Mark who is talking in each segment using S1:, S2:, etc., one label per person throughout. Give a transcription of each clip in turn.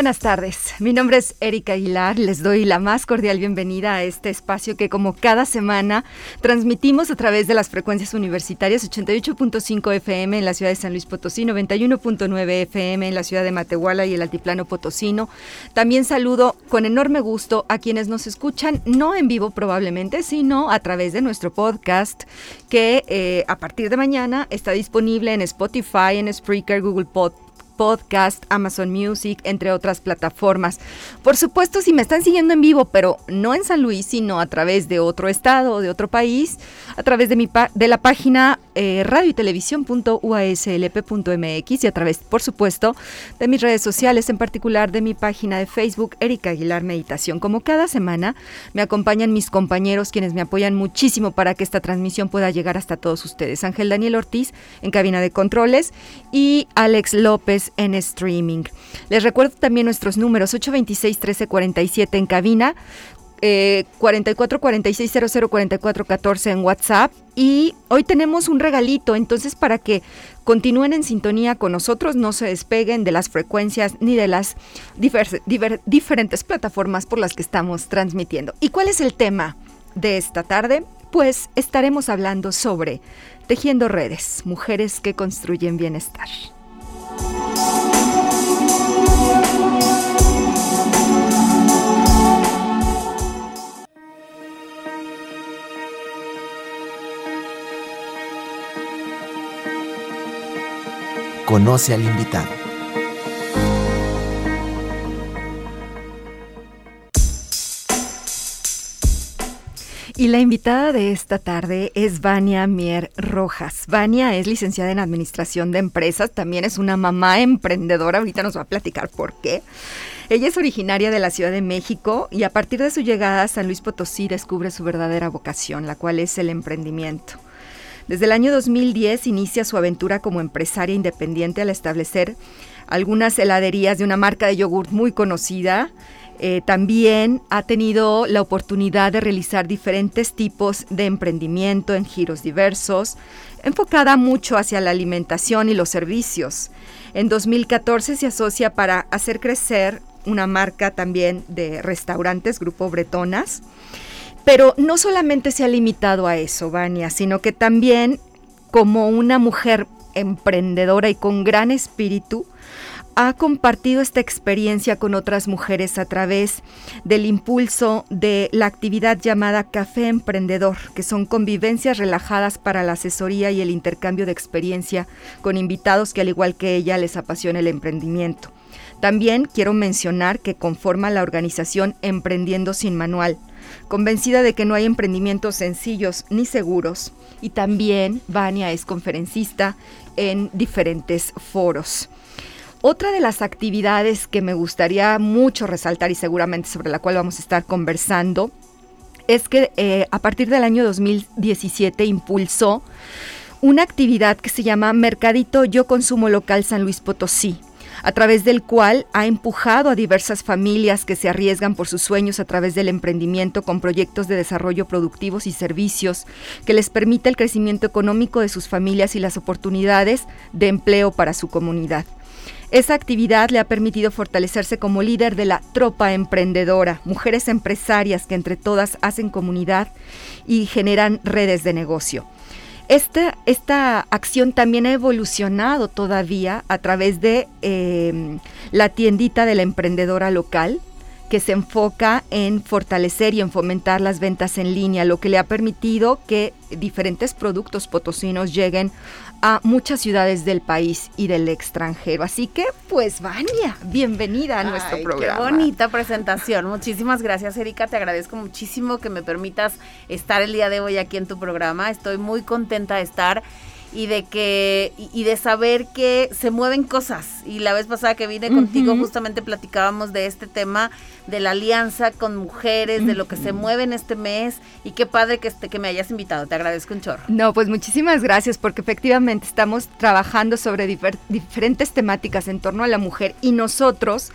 S1: Buenas tardes. Mi nombre es Erika Aguilar. Les doy la más cordial bienvenida a este espacio que como cada semana transmitimos a través de las frecuencias universitarias 88.5 FM en la ciudad de San Luis Potosí, 91.9 FM en la ciudad de Matehuala y el altiplano potosino. También saludo con enorme gusto a quienes nos escuchan, no en vivo probablemente, sino a través de nuestro podcast que eh, a partir de mañana está disponible en Spotify, en Spreaker, Google Podcast Podcast, Amazon Music, entre otras plataformas. Por supuesto, si me están siguiendo en vivo, pero no en San Luis, sino a través de otro estado o de otro país, a través de, mi de la página eh, radio y televisión.uaslp.mx y a través, por supuesto, de mis redes sociales, en particular de mi página de Facebook, Erika Aguilar Meditación. Como cada semana, me acompañan mis compañeros, quienes me apoyan muchísimo para que esta transmisión pueda llegar hasta todos ustedes. Ángel Daniel Ortiz en cabina de controles y Alex López en streaming. Les recuerdo también nuestros números 826 1347 en cabina, eh, 44 46 00 44 14 en WhatsApp. Y hoy tenemos un regalito, entonces para que continúen en sintonía con nosotros, no se despeguen de las frecuencias ni de las diferentes plataformas por las que estamos transmitiendo. ¿Y cuál es el tema de esta tarde? Pues estaremos hablando sobre tejiendo redes, mujeres que construyen bienestar.
S2: Conoce al invitado.
S1: Y la invitada de esta tarde es Vania Mier Rojas. Vania es licenciada en Administración de Empresas, también es una mamá emprendedora, ahorita nos va a platicar por qué. Ella es originaria de la Ciudad de México y a partir de su llegada a San Luis Potosí descubre su verdadera vocación, la cual es el emprendimiento. Desde el año 2010 inicia su aventura como empresaria independiente al establecer algunas heladerías de una marca de yogurt muy conocida, eh, también ha tenido la oportunidad de realizar diferentes tipos de emprendimiento en giros diversos, enfocada mucho hacia la alimentación y los servicios. En 2014 se asocia para hacer crecer una marca también de restaurantes, Grupo Bretonas. Pero no solamente se ha limitado a eso, Vania, sino que también como una mujer emprendedora y con gran espíritu, ha compartido esta experiencia con otras mujeres a través del impulso de la actividad llamada Café Emprendedor, que son convivencias relajadas para la asesoría y el intercambio de experiencia con invitados que al igual que ella les apasiona el emprendimiento. También quiero mencionar que conforma la organización Emprendiendo sin Manual, convencida de que no hay emprendimientos sencillos ni seguros, y también Vania es conferencista en diferentes foros. Otra de las actividades que me gustaría mucho resaltar y seguramente sobre la cual vamos a estar conversando es que eh, a partir del año 2017 impulsó una actividad que se llama Mercadito Yo Consumo Local San Luis Potosí a través del cual ha empujado a diversas familias que se arriesgan por sus sueños a través del emprendimiento con proyectos de desarrollo productivos y servicios que les permite el crecimiento económico de sus familias y las oportunidades de empleo para su comunidad. Esa actividad le ha permitido fortalecerse como líder de la tropa emprendedora, mujeres empresarias que entre todas hacen comunidad y generan redes de negocio. Esta, esta acción también ha evolucionado todavía a través de em, la tiendita de la emprendedora local, que se enfoca en fortalecer y en fomentar las ventas en línea, lo que le ha permitido que diferentes productos potosinos lleguen a muchas ciudades del país y del extranjero. Así que, pues, Vania, bienvenida a nuestro programa.
S3: Qué bonita presentación. Muchísimas gracias, Erika. Te agradezco muchísimo que me permitas estar el día de hoy aquí en tu programa. Estoy muy contenta de estar y de que y, de saber que se mueven cosas. Y la vez pasada que vine contigo justamente platicábamos de este tema de la alianza con mujeres de lo que se mueve en este mes y qué padre que este, que me hayas invitado te agradezco un chorro.
S1: No pues muchísimas gracias porque efectivamente estamos trabajando sobre diferentes temáticas en torno a la mujer y nosotros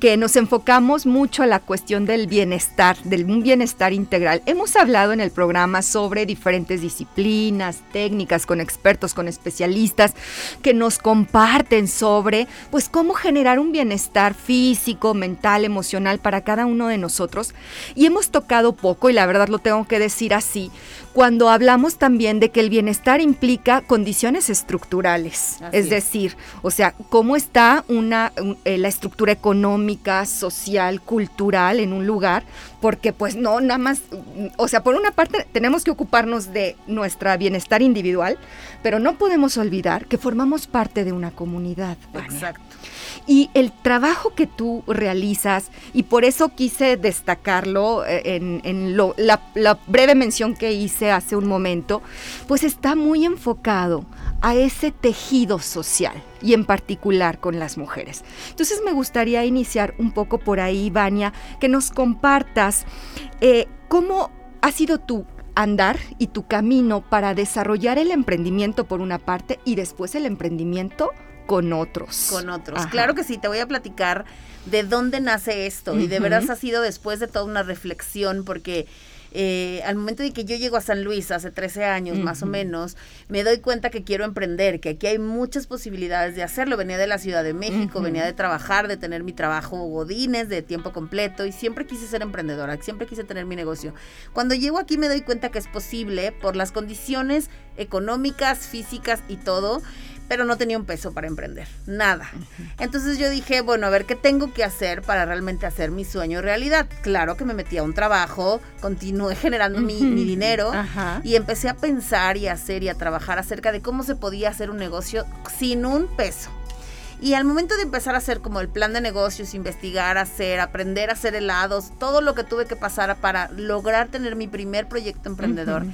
S1: que nos enfocamos mucho a la cuestión del bienestar, del bienestar integral. Hemos hablado en el programa sobre diferentes disciplinas, técnicas, con expertos, con especialistas, que nos comparten sobre, pues, cómo generar un bienestar físico, mental, emocional para cada uno de nosotros. Y hemos tocado poco, y la verdad lo tengo que decir así, cuando hablamos también de que el bienestar implica condiciones estructurales, es decir, o sea, cómo está una, eh, la estructura económica, social, cultural en un lugar, porque pues no, nada más, o sea, por una parte tenemos que ocuparnos de nuestro bienestar individual, pero no podemos olvidar que formamos parte de una comunidad.
S3: Exacto.
S1: Y el trabajo que tú realizas, y por eso quise destacarlo eh, en, la, breve mención que hice hace un momento, pues está muy enfocado a ese tejido social y en particular con las mujeres. Entonces me gustaría iniciar un poco por ahí, Vania, que nos compartas eh, cómo ha sido tu andar y tu camino para desarrollar el emprendimiento por una parte y después el emprendimiento con otros.
S3: Con otros. Claro que sí, te voy a platicar de dónde nace esto. Y de veras ha sido después de toda una reflexión, porque eh, al momento de que yo llego a San Luis hace 13 años más o menos, me doy cuenta que quiero emprender, que aquí hay muchas posibilidades de hacerlo. Venía de la Ciudad de México, venía de trabajar, de tener mi trabajo godines de tiempo completo y siempre quise ser emprendedora, siempre quise tener mi negocio. Cuando llego aquí me doy cuenta que es posible por las condiciones económicas, físicas y todo pero no tenía un peso para emprender, nada. Entonces yo dije, bueno, a ver qué tengo que hacer para realmente hacer mi sueño realidad. Claro que me metí a un trabajo, continué generando mi, dinero y empecé a pensar y a hacer y a trabajar acerca de cómo se podía hacer un negocio sin un peso. Y al momento de empezar a hacer como el plan de negocios, investigar, hacer, aprender a hacer helados, todo lo que tuve que pasar para lograr tener mi primer proyecto emprendedor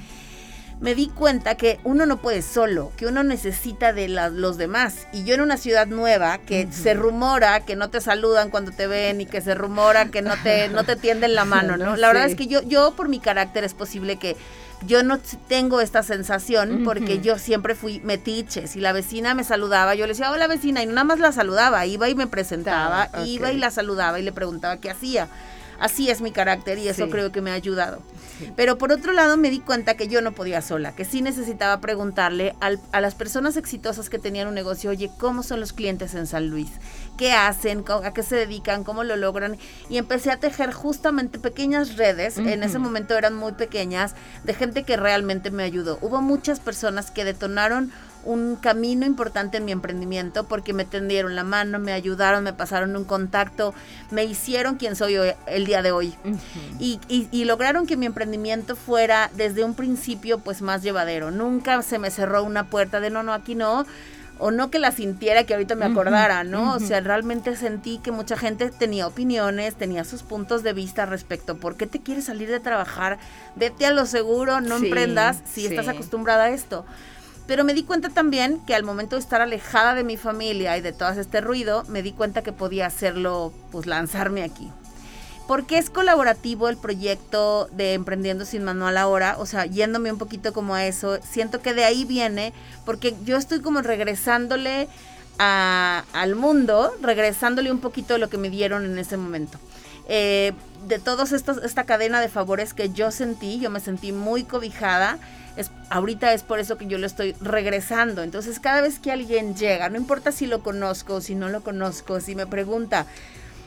S3: me di cuenta que uno no puede solo, que uno necesita de los demás. Y yo en una ciudad nueva, que se rumora que no te saludan cuando te ven y que se rumora que no te, no te tienden la mano, ¿no? La verdad es que yo, yo por mi carácter es posible que yo no tengo esta sensación porque yo siempre fui metiche. Si la vecina me saludaba, yo le decía, hola vecina, y nada más la saludaba, iba y me presentaba, iba y la saludaba y le preguntaba qué hacía. Así es mi carácter y eso creo que me ha ayudado. Pero por otro lado me di cuenta que yo no podía sola, que sí necesitaba preguntarle a las personas exitosas que tenían un negocio, oye, ¿cómo son los clientes en San Luis? ¿Qué hacen? ¿A qué se dedican? ¿Cómo lo logran? Y empecé a tejer justamente pequeñas redes, en ese momento eran muy pequeñas, de gente que realmente me ayudó. Hubo muchas personas que detonaron un camino importante en mi emprendimiento porque me tendieron la mano, me ayudaron, me pasaron un contacto, me hicieron quien soy hoy, el día de hoy. y, y, lograron que mi emprendimiento fuera desde un principio pues más llevadero. Nunca se me cerró una puerta de no, no, aquí no. O no que la sintiera que ahorita me acordara, ¿no? O sea, realmente sentí que mucha gente tenía opiniones, tenía sus puntos de vista respecto. ¿Por qué te quieres salir de trabajar? Vete a lo seguro, no emprendas si estás acostumbrada a esto. Pero me di cuenta también que al momento de estar alejada de mi familia y de todo este ruido, me di cuenta que podía hacerlo, pues lanzarme aquí. Porque es colaborativo el proyecto de Emprendiendo sin Manual ahora, o sea, yéndome un poquito como a eso, siento que de ahí viene, porque yo estoy como regresándole al mundo, regresándole un poquito de lo que me dieron en ese momento. Eh, de estos, esta cadena de favores que yo sentí, yo me sentí muy cobijada es, ahorita es por eso que yo lo estoy regresando. Entonces, cada vez que alguien llega, no importa si lo conozco, si no lo conozco, si me pregunta,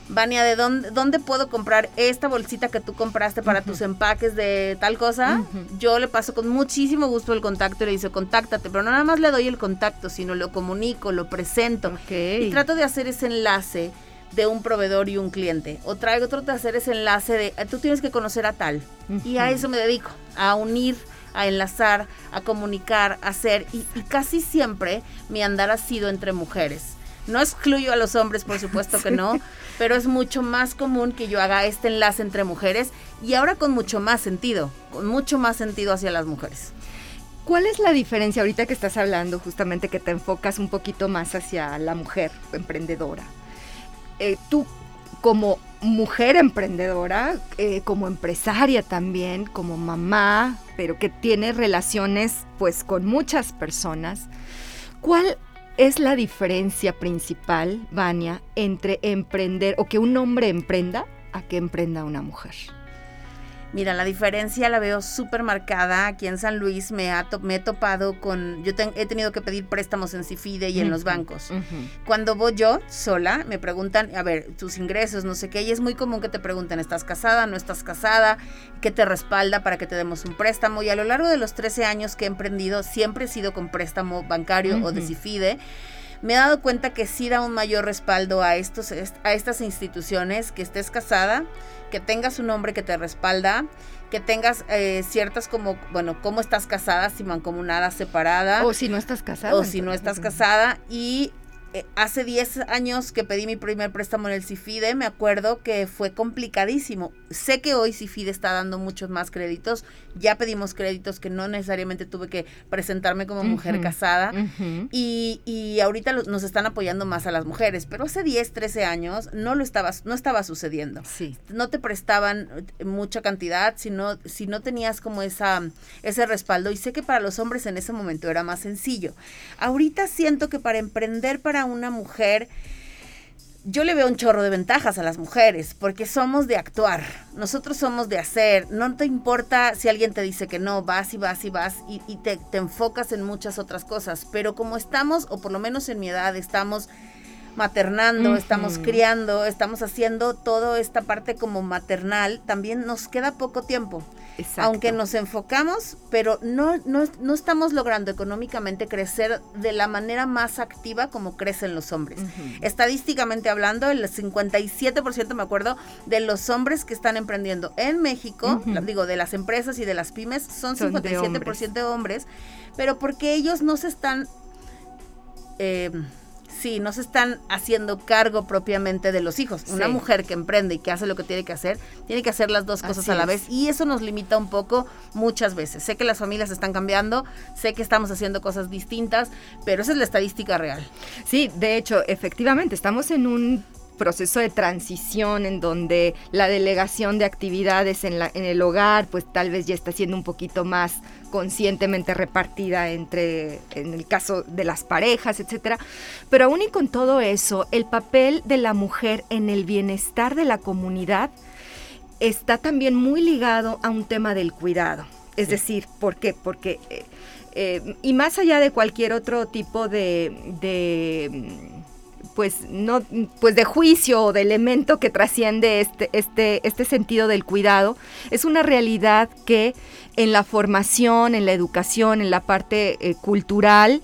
S3: Vania, ¿de dónde, dónde puedo comprar esta bolsita que tú compraste para tus empaques de tal cosa? Yo le paso con muchísimo gusto el contacto y le dice, contáctate, pero no nada más le doy el contacto, sino lo comunico, lo presento. Y trato de hacer ese enlace de un proveedor y un cliente. O traigo otro de hacer ese enlace de tú tienes que conocer a tal. Y a eso me dedico, a unir, a enlazar, a comunicar, a hacer. Y, y casi siempre mi andar ha sido entre mujeres. No excluyo a los hombres, por supuesto que no, pero es mucho más común que yo haga este enlace entre mujeres y ahora con mucho más sentido, con mucho más sentido hacia las mujeres.
S1: ¿Cuál es la diferencia ahorita que estás hablando justamente que te enfocas un poquito más hacia la mujer emprendedora? Eh, tú como mujer emprendedora, eh, como empresaria también, como mamá, pero que tiene relaciones pues con muchas personas, ¿cuál es la diferencia principal, Vania, entre emprender o que un hombre emprenda a que emprenda una mujer?
S3: Mira, la diferencia la veo súper marcada. Aquí en San Luis me, ha me he topado con. Yo he tenido que pedir préstamos en Cifide y en los bancos. Cuando voy yo sola, me preguntan, a ver, tus ingresos, no sé qué. Y es muy común que te pregunten, ¿estás casada? ¿No estás casada? ¿Qué te respalda para que te demos un préstamo? Y a lo largo de los 13 años que he emprendido, siempre he sido con préstamo bancario o de Cifide me he dado cuenta que sí da un mayor respaldo a, estos, a estas instituciones, que estés casada, que tengas un hombre que te respalda, que tengas eh, ciertas como, bueno, cómo estás casada, si mancomunada, separada.
S1: O si no estás casada.
S3: O si no estás casada. Y hace 10 años que pedí mi primer préstamo en el CIFIDE, me acuerdo que fue complicadísimo. Sé que hoy CIFIDE está dando muchos más créditos. Ya pedimos créditos que no necesariamente tuve que presentarme como mujer casada. y, y, ahorita nos están apoyando más a las mujeres. Pero hace 10, 13 años no lo estaba, no estaba sucediendo.
S1: Sí.
S3: No te prestaban mucha cantidad, sino, si no tenías como esa, ese respaldo. Y sé que para los hombres en ese momento era más sencillo. Ahorita siento que para emprender para una mujer, yo le veo un chorro de ventajas a las mujeres, porque somos de actuar, nosotros somos de hacer, no te importa si alguien te dice que no, vas y vas y vas y, te, enfocas en muchas otras cosas, pero como estamos, o por lo menos en mi edad, estamos maternando, estamos criando, estamos haciendo toda esta parte como maternal, también nos queda poco tiempo. Aunque nos enfocamos, pero no, no, estamos logrando económicamente crecer de la manera más activa como crecen los hombres. Estadísticamente hablando, el 57% me acuerdo de los hombres que están emprendiendo en México, digo, de las empresas y de las pymes, son, 57% de hombres, pero porque ellos no se están... Eh, Sí, no se están haciendo cargo propiamente de los hijos. Una mujer que emprende y que hace lo que tiene que hacer, tiene que hacer las dos cosas a la vez y eso nos limita un poco muchas veces. Sé que las familias están cambiando, sé que estamos haciendo cosas distintas, pero esa es la estadística real.
S1: Sí, de hecho, efectivamente, estamos en un proceso de transición en donde la delegación de actividades en, la, en el hogar pues tal vez ya está siendo un poquito más conscientemente repartida entre, en el caso de las parejas, etcétera. Pero aún y con todo eso, el papel de la mujer en el bienestar de la comunidad está también muy ligado a un tema del cuidado. Es decir, ¿por qué? Porque, eh, eh, y más allá de cualquier otro tipo de pues no pues de juicio o de elemento que trasciende este este este sentido del cuidado es una realidad que en la formación en la educación en la parte eh, cultural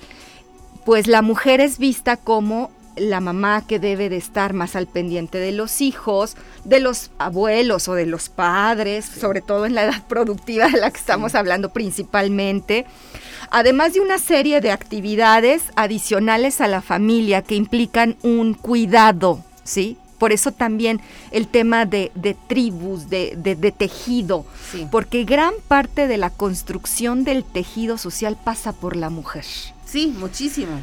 S1: pues la mujer es vista como la mamá que debe de estar más al pendiente de los hijos, de los abuelos o de los padres, sobre todo en la edad productiva de la que estamos hablando principalmente además de una serie de actividades adicionales a la familia que implican un cuidado, ¿sí? Por eso también el tema de, tribus, de, tejido, porque gran parte de la construcción del tejido social pasa por la mujer.
S3: Sí, muchísimo.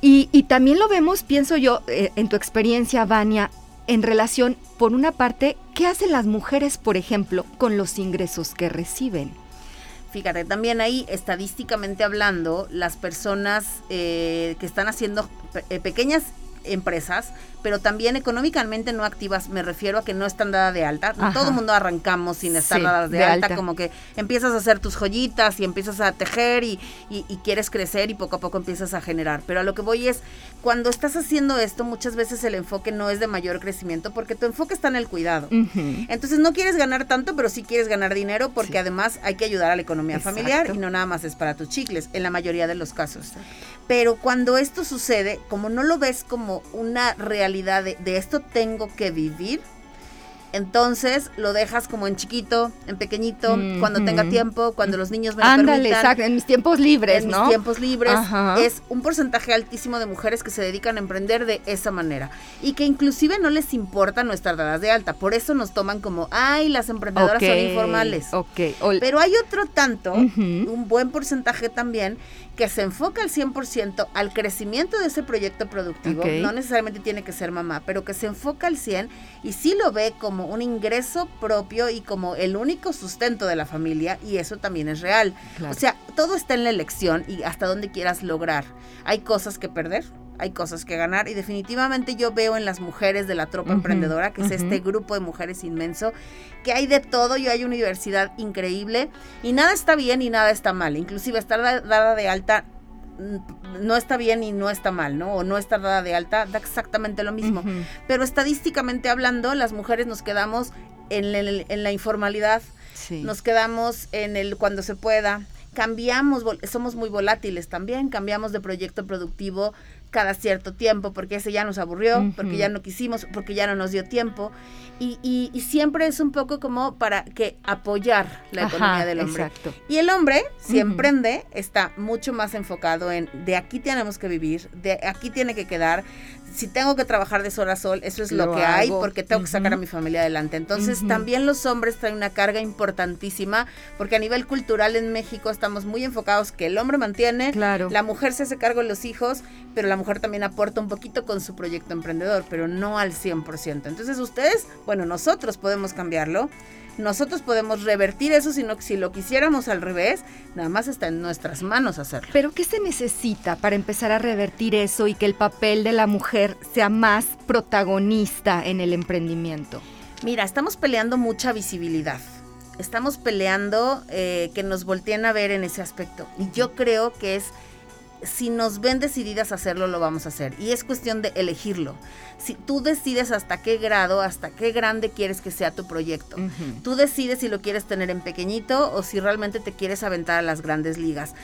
S1: Y, también lo vemos, pienso yo, eh, en tu experiencia, Vania, en relación, por una parte, ¿qué hacen las mujeres, por ejemplo, con los ingresos que reciben?
S3: Fíjate, también ahí, estadísticamente hablando, las personas eh, que están haciendo eh, pequeñas empresas pero también económicamente no activas, me refiero a que no están dadas de alta. Todo el mundo arrancamos sin estar dadas de, alta, como que empiezas a hacer tus joyitas y empiezas a tejer y, quieres crecer y poco a poco empiezas a generar. Pero a lo que voy es, cuando estás haciendo esto, muchas veces el enfoque no es de mayor crecimiento porque tu enfoque está en el cuidado. Entonces no quieres ganar tanto, pero sí quieres ganar dinero porque además hay que ayudar a la economía familiar y no nada más es para tus chicles, en la mayoría de los casos. Pero cuando esto sucede, como no lo ves como como una realidad de, de esto tengo que vivir, entonces lo dejas como en chiquito, en pequeñito, cuando tenga tiempo, cuando los niños me lo
S1: Ándale, exacto, en mis tiempos libres,
S3: en
S1: ¿no?
S3: mis tiempos libres. Es un porcentaje altísimo de mujeres que se dedican a emprender de esa manera y que inclusive no les importa nuestras dadas de alta. Por eso nos toman como, ay, las emprendedoras son informales.
S1: Ok.
S3: Pero hay otro tanto, un buen porcentaje también, que se enfoca al 100% al crecimiento de ese proyecto productivo, no necesariamente tiene que ser mamá, pero que se enfoca al 100 y sí lo ve como un ingreso propio y como el único sustento de la familia y eso también es real. O sea, todo está en la elección y hasta dónde quieras lograr. Hay cosas que perder, hay cosas que ganar. Y definitivamente yo veo en las mujeres de la tropa emprendedora, que es este grupo de mujeres inmenso, que hay de todo, yo hay una universidad increíble. Y nada está bien y nada está mal, inclusive estar dada de alta mm, no está bien y no está mal, ¿no? O no estar dada de alta, da exactamente lo mismo. Pero estadísticamente hablando, las mujeres nos quedamos en, en la informalidad, nos quedamos en el cuando se pueda, cambiamos, somos muy volátiles también, cambiamos de proyecto productivo cada cierto tiempo, porque ese ya nos aburrió, porque ya no quisimos, porque ya no nos dio tiempo. Y, y, siempre es un poco como para que apoyar la economía del hombre. Exacto. Y el hombre, si emprende, está mucho más enfocado en de aquí tenemos que vivir, de aquí tiene que quedar, si tengo que trabajar de sol a sol, eso es lo, que hay porque tengo que sacar a mi familia adelante. Entonces también los hombres traen una carga importantísima porque a nivel cultural en México estamos muy enfocados que el hombre mantiene, claro. la mujer se hace cargo de los hijos, pero la mujer también aporta un poquito con su proyecto emprendedor, pero no al 100%. Entonces ustedes, bueno, nosotros podemos cambiarlo nosotros podemos revertir eso, sino que si lo quisiéramos al revés, nada más está en nuestras manos hacerlo.
S1: Pero ¿qué se necesita para empezar a revertir eso y que el papel de la mujer sea más protagonista en el emprendimiento?
S3: Mira, estamos peleando mucha visibilidad. Estamos peleando eh, que nos volteen a ver en ese aspecto. Y yo creo que es si nos ven decididas a hacerlo, lo vamos a hacer. Y es cuestión de elegirlo. Si tú decides hasta qué grado, hasta qué grande quieres que sea tu proyecto. Tú decides si lo quieres tener en pequeñito o si realmente te quieres aventar a las grandes ligas.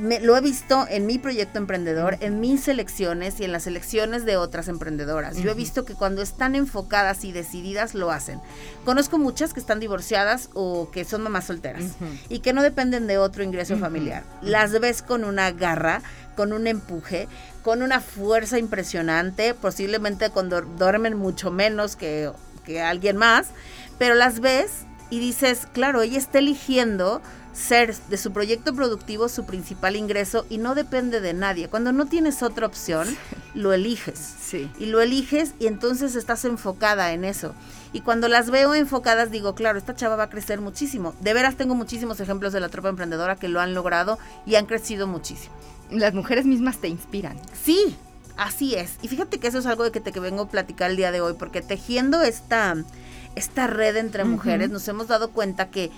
S3: Me, lo he visto en mi proyecto emprendedor, en mis elecciones y en las elecciones de otras emprendedoras. Yo he visto que cuando están enfocadas y decididas lo hacen. Conozco muchas que están divorciadas o que son mamás solteras y que no dependen de otro ingreso familiar. Las ves con una garra con un empuje, con una fuerza impresionante, posiblemente cuando duermen mucho menos que, que alguien más, pero las ves y dices, claro, ella está eligiendo ser de su proyecto productivo su principal ingreso y no depende de nadie. Cuando no tienes otra opción, lo eliges. Sí. Y lo eliges y entonces estás enfocada en eso. Y cuando las veo enfocadas, digo, claro, esta chava va a crecer muchísimo. De veras tengo muchísimos ejemplos de la tropa emprendedora que lo han logrado y han crecido muchísimo
S1: las mujeres mismas te inspiran.
S3: Sí, así es. Y fíjate que eso es algo de que te que vengo a platicar el día de hoy, porque tejiendo esta, esta red entre mujeres nos hemos dado cuenta que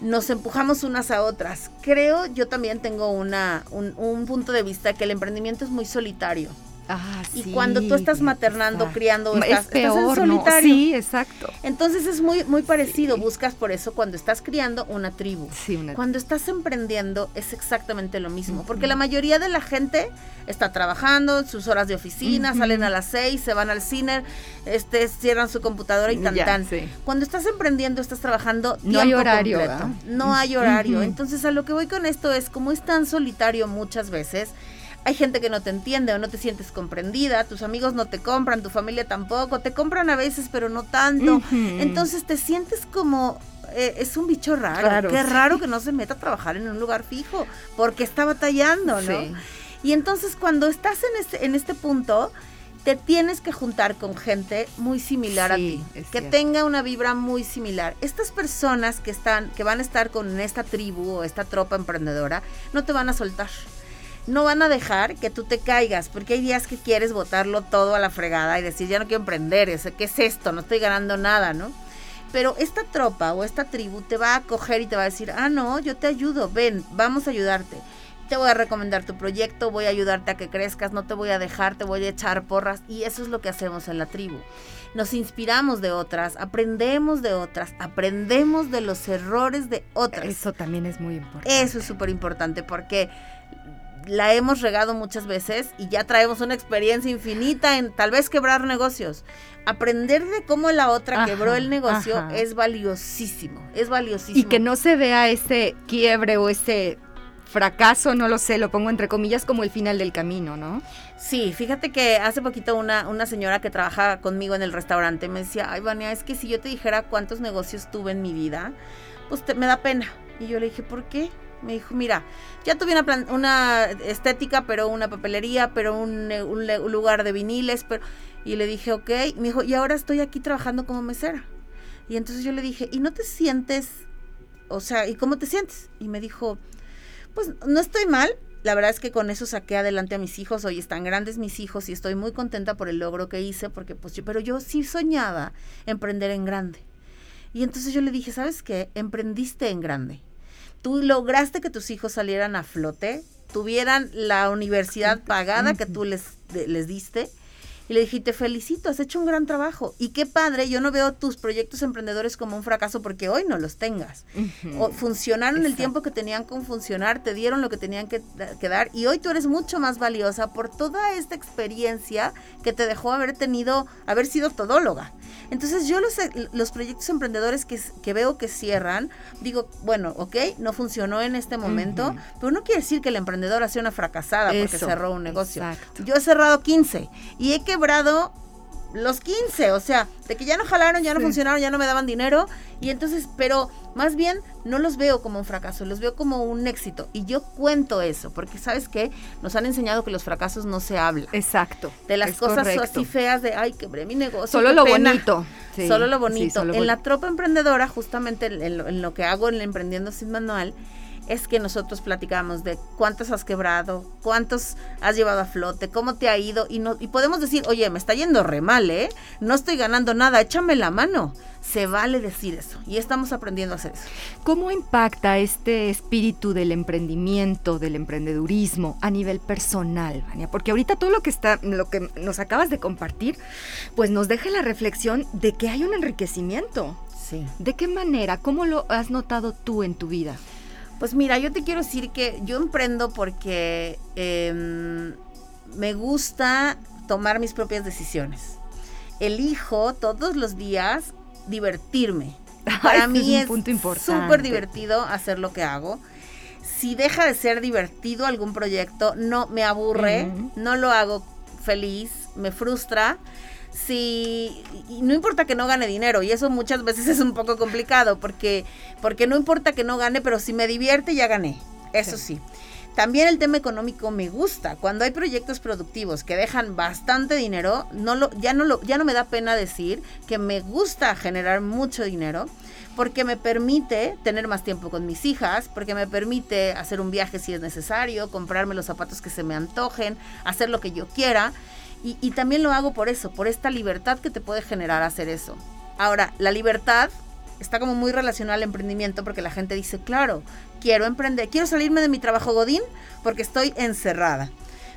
S3: nos empujamos unas a otras. Creo, yo también tengo una, un, un punto de vista que el emprendimiento es muy solitario. Ah, y cuando tú estás maternando, criando, estás, es peor, en solitario.
S1: Sí, exacto.
S3: Entonces es muy, muy parecido. Buscas por eso cuando estás criando una tribu. Sí, una cuando estás emprendiendo es exactamente lo mismo. Porque la mayoría de la gente está trabajando, sus horas de oficina, salen a las seis, se van al cine, este, cierran su computadora y tan tan. Cuando estás emprendiendo, estás trabajando
S1: no hay horario,
S3: No hay horario. Entonces a lo que voy con esto es como es tan solitario muchas veces hay gente que no te entiende o no te sientes comprendida, tus amigos no te compran, tu familia tampoco, te compran a veces pero no tanto. Entonces te sientes como eh, es un bicho raro. Qué raro que no se meta a trabajar en un lugar fijo, porque está batallando, ¿no? Y entonces cuando estás en este, en este punto, te tienes que juntar con gente muy similar a ti, que tenga una vibra muy similar. Estas personas que están, que van a estar con esta tribu o esta tropa emprendedora, no te van a soltar no van a dejar que tú te caigas, porque hay días que quieres botarlo todo a la fregada y decir, ya no quiero emprender, ¿qué es esto? No estoy ganando nada, ¿no? Pero esta tropa o esta tribu te va a coger y te va a decir, ah, no, yo te ayudo, ven, vamos a ayudarte. Te voy a recomendar tu proyecto, voy a ayudarte a que crezcas, no te voy a dejar, te voy a echar porras. Y eso es lo que hacemos en la tribu. Nos inspiramos de otras, aprendemos de otras, aprendemos de los errores de otras.
S1: Eso también es muy importante.
S3: Eso es súper importante porque la hemos regado muchas veces y ya traemos una experiencia infinita en tal vez quebrar negocios. Aprender de cómo la otra quebró el negocio es valiosísimo, es valiosísimo.
S1: Y que no se vea ese quiebre o ese fracaso, no lo sé, lo pongo entre comillas como el final del camino, ¿no?
S3: Sí, fíjate que hace poquito una, una señora que trabaja conmigo en el restaurante me decía, ay Vania, es que si yo te dijera cuántos negocios tuve en mi vida, pues me da pena. Y yo le dije, ¿por qué? Me dijo, mira, ya tuve una, una estética, pero una papelería, pero un, un, lugar de viniles, pero... Y le dije, ok. me dijo, y ahora estoy aquí trabajando como mesera. Y entonces yo le dije, ¿y no te sientes? O sea, ¿y cómo te sientes? Y me dijo, pues no estoy mal. La verdad es que con eso saqué adelante a mis hijos. Hoy están grandes mis hijos y estoy muy contenta por el logro que hice, porque pues yo, pero yo sí soñaba emprender en grande. Y entonces yo le dije, ¿sabes qué? Emprendiste en grande tú lograste que tus hijos salieran a flote, tuvieran la universidad pagada que tú les, les diste y le dije, te felicito, has hecho un gran trabajo. Y qué padre, yo no veo tus proyectos emprendedores como un fracaso porque hoy no los tengas. o funcionaron el tiempo que tenían con funcionar, te dieron lo que tenían que, que, dar y hoy tú eres mucho más valiosa por toda esta experiencia que te dejó haber tenido, haber sido todóloga. Entonces yo los, los proyectos emprendedores que, que veo que cierran, digo, bueno, ok, no funcionó en este momento, pero no quiere decir que el emprendedor ha sido una fracasada porque cerró un negocio. Yo he cerrado 15 y he quebrado los 15, o sea, de que ya no jalaron, ya no funcionaron, ya no me daban dinero. Y entonces, pero más bien no los veo como un fracaso, los veo como un éxito. Y yo cuento eso, porque sabes qué, nos han enseñado que los fracasos no se hablan.
S1: Exacto.
S3: De las cosas así feas de, ay, quebré mi negocio.
S1: Solo lo bonito.
S3: solo lo bonito. en la tropa emprendedora, justamente en lo, en lo que hago en el Emprendiendo Sin Manual, es que nosotros platicamos de cuántos has quebrado, cuántos has llevado a flote, cómo te ha ido y, no, y podemos decir, oye, me está yendo re mal, ¿eh? No estoy ganando nada, échame la mano. Se vale decir eso y estamos aprendiendo a hacer eso.
S1: ¿Cómo impacta este espíritu del emprendimiento, del emprendedurismo a nivel personal, Vania? Porque ahorita todo lo que está, lo que nos acabas de compartir, pues nos deja la reflexión de que hay un enriquecimiento.
S3: Sí.
S1: ¿De qué manera? ¿Cómo lo has notado tú en tu vida?
S3: Pues mira, yo te quiero decir que yo emprendo porque em, me gusta tomar mis propias decisiones. Elijo todos los días divertirme. Para mí es súper divertido hacer lo que hago. Si deja de ser divertido algún proyecto, no me aburre, no lo hago feliz, me frustra si no importa que no gane dinero y eso muchas veces es un poco complicado porque porque no importa que no gane, pero si me divierte ya gané. Eso sí. También el tema económico me gusta. Cuando hay proyectos productivos que dejan bastante dinero, no lo, ya, no lo, ya no me da pena decir que me gusta generar mucho dinero porque me permite tener más tiempo con mis hijas, porque me permite hacer un viaje si es necesario, comprarme los zapatos que se me antojen, hacer lo que yo quiera. Y, también lo hago por eso, por esta libertad que te puede generar hacer eso. Ahora, la libertad está como muy relacionada al emprendimiento porque la gente dice, claro, quiero emprender, quiero salirme de mi trabajo godín porque estoy encerrada.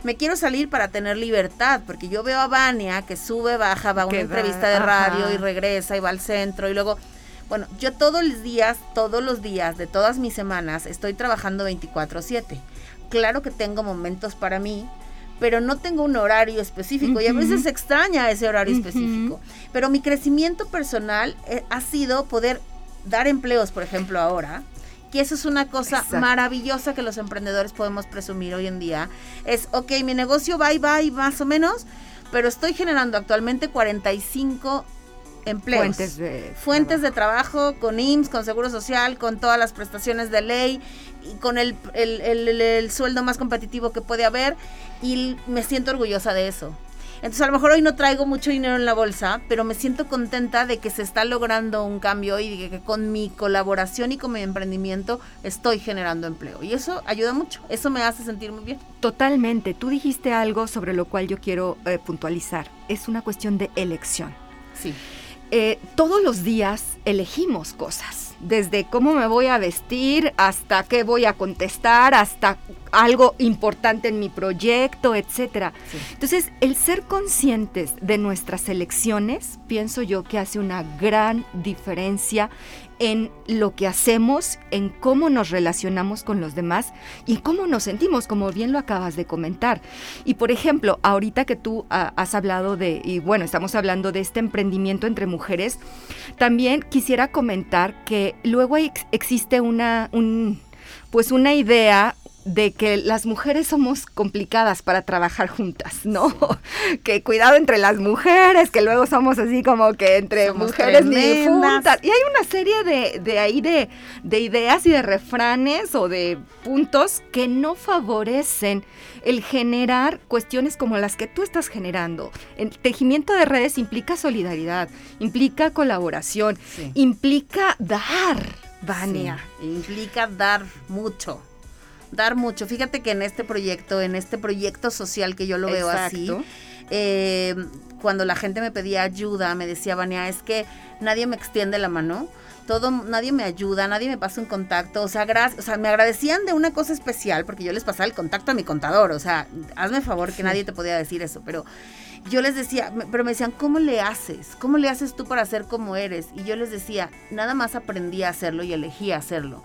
S3: Me quiero salir para tener libertad, porque yo veo a Vania que sube, baja, va a una entrevista de radio y regresa y va al centro y luego, bueno, yo todos los días, todos los días de todas mis semanas estoy trabajando 24/7. Claro que tengo momentos para mí, pero no tengo un horario específico y a veces extraña ese horario específico. Pero mi crecimiento personal eh, ha sido poder dar empleos, por ejemplo, ahora, que eso es una cosa maravillosa que los emprendedores podemos presumir hoy en día. Es, ok, mi negocio va y va y más o menos, pero estoy generando actualmente 45 empleos.
S1: Fuentes de,
S3: Fuentes de trabajo con IMSS, con Seguro Social, con todas las prestaciones de ley, y con el, el, sueldo más competitivo que puede haber y me siento orgullosa de eso. Entonces a lo mejor hoy no traigo mucho dinero en la bolsa, pero me siento contenta de que se está logrando un cambio y de que con mi colaboración y con mi emprendimiento estoy generando empleo. Y eso ayuda mucho, eso me hace sentir muy bien.
S1: Totalmente, tú dijiste algo sobre lo cual yo quiero eh, puntualizar. Es una cuestión de elección.
S3: Sí.
S1: Eh, todos los días elegimos cosas desde cómo me voy a vestir hasta qué voy a contestar, hasta algo importante en mi proyecto, etcétera. Entonces, el ser conscientes de nuestras elecciones, pienso yo que hace una gran diferencia en lo que hacemos, en cómo nos relacionamos con los demás y cómo nos sentimos, como bien lo acabas de comentar. Y por ejemplo, ahorita que tú ah, has hablado de, y bueno, estamos hablando de este emprendimiento entre mujeres, también quisiera comentar que luego existe una, un, pues una idea de que las mujeres somos complicadas para trabajar juntas, ¿no? que cuidado entre las mujeres, que luego somos así como que entre mujeres ni juntas. Y hay una serie de, de ahí de, de, ideas y de refranes o de puntos que no favorecen el generar cuestiones como las que tú estás generando. El tejimiento de redes implica solidaridad, implica colaboración, implica dar, Vania.
S3: implica dar mucho dar mucho. Fíjate que en este proyecto, en este proyecto social que yo lo veo así, eh, cuando la gente me pedía ayuda, me decía, Vania, es que nadie me extiende la mano. Todo, nadie me ayuda, nadie me pasa un contacto, o sea, o sea, me agradecían de una cosa especial porque yo les pasaba el contacto a mi contador, o sea, hazme favor que nadie te podía decir eso, pero yo les decía, pero me decían, ¿cómo le haces? ¿Cómo le haces tú para ser como eres? Y yo les decía, nada más aprendí a hacerlo y elegí hacerlo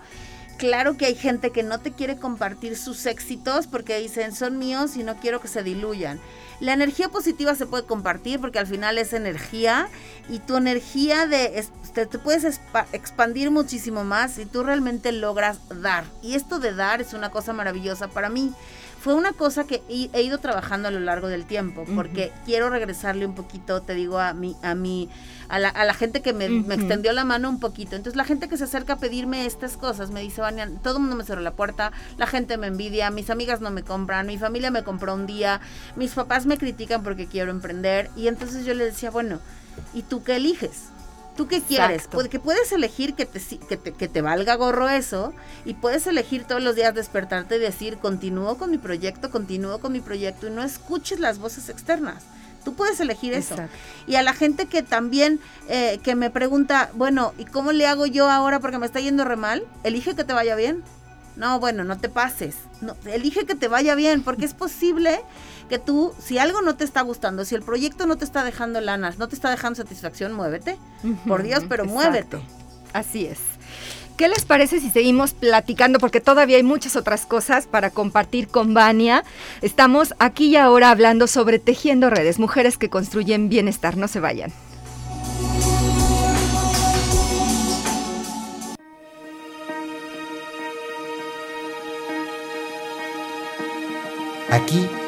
S3: claro que hay gente que no te quiere compartir sus éxitos porque dicen son míos y no quiero que se diluyan. La energía positiva se puede compartir porque al final es energía y tu energía de te, puedes expandir muchísimo más si tú realmente logras dar. Y esto de dar es una cosa maravillosa para mí fue una cosa que he, ido trabajando a lo largo del tiempo, porque quiero regresarle un poquito, te digo, a mi, a mi, a la, a la gente que me, extendió la mano un poquito. Entonces la gente que se acerca a pedirme estas cosas me dice, Vania, todo el mundo me cerró la puerta, la gente me envidia, mis amigas no me compran, mi familia me compró un día, mis papás me critican porque quiero emprender. Y entonces yo le decía, bueno, ¿y tú qué eliges? ¿Tú qué quieres? Porque puedes elegir que te, que, te, que te valga gorro eso y puedes elegir todos los días despertarte y decir, continúo con mi proyecto, continúo con mi proyecto y no escuches las voces externas. Tú puedes elegir eso. Y a la gente que también, eh, que me pregunta, bueno, ¿y cómo le hago yo ahora porque me está yendo re mal? Elige que te vaya bien. No, bueno, no te pases. No, elige que te vaya bien, porque es posible que tú, si algo no te está gustando, si el proyecto no te está dejando lanas, no te está dejando satisfacción, muévete. Por Dios, pero muévete.
S1: Así es. ¿Qué les parece si seguimos platicando? Porque todavía hay muchas otras cosas para compartir con Vania. Estamos aquí y ahora hablando sobre tejiendo redes, mujeres que construyen bienestar. No se vayan.
S2: Aquí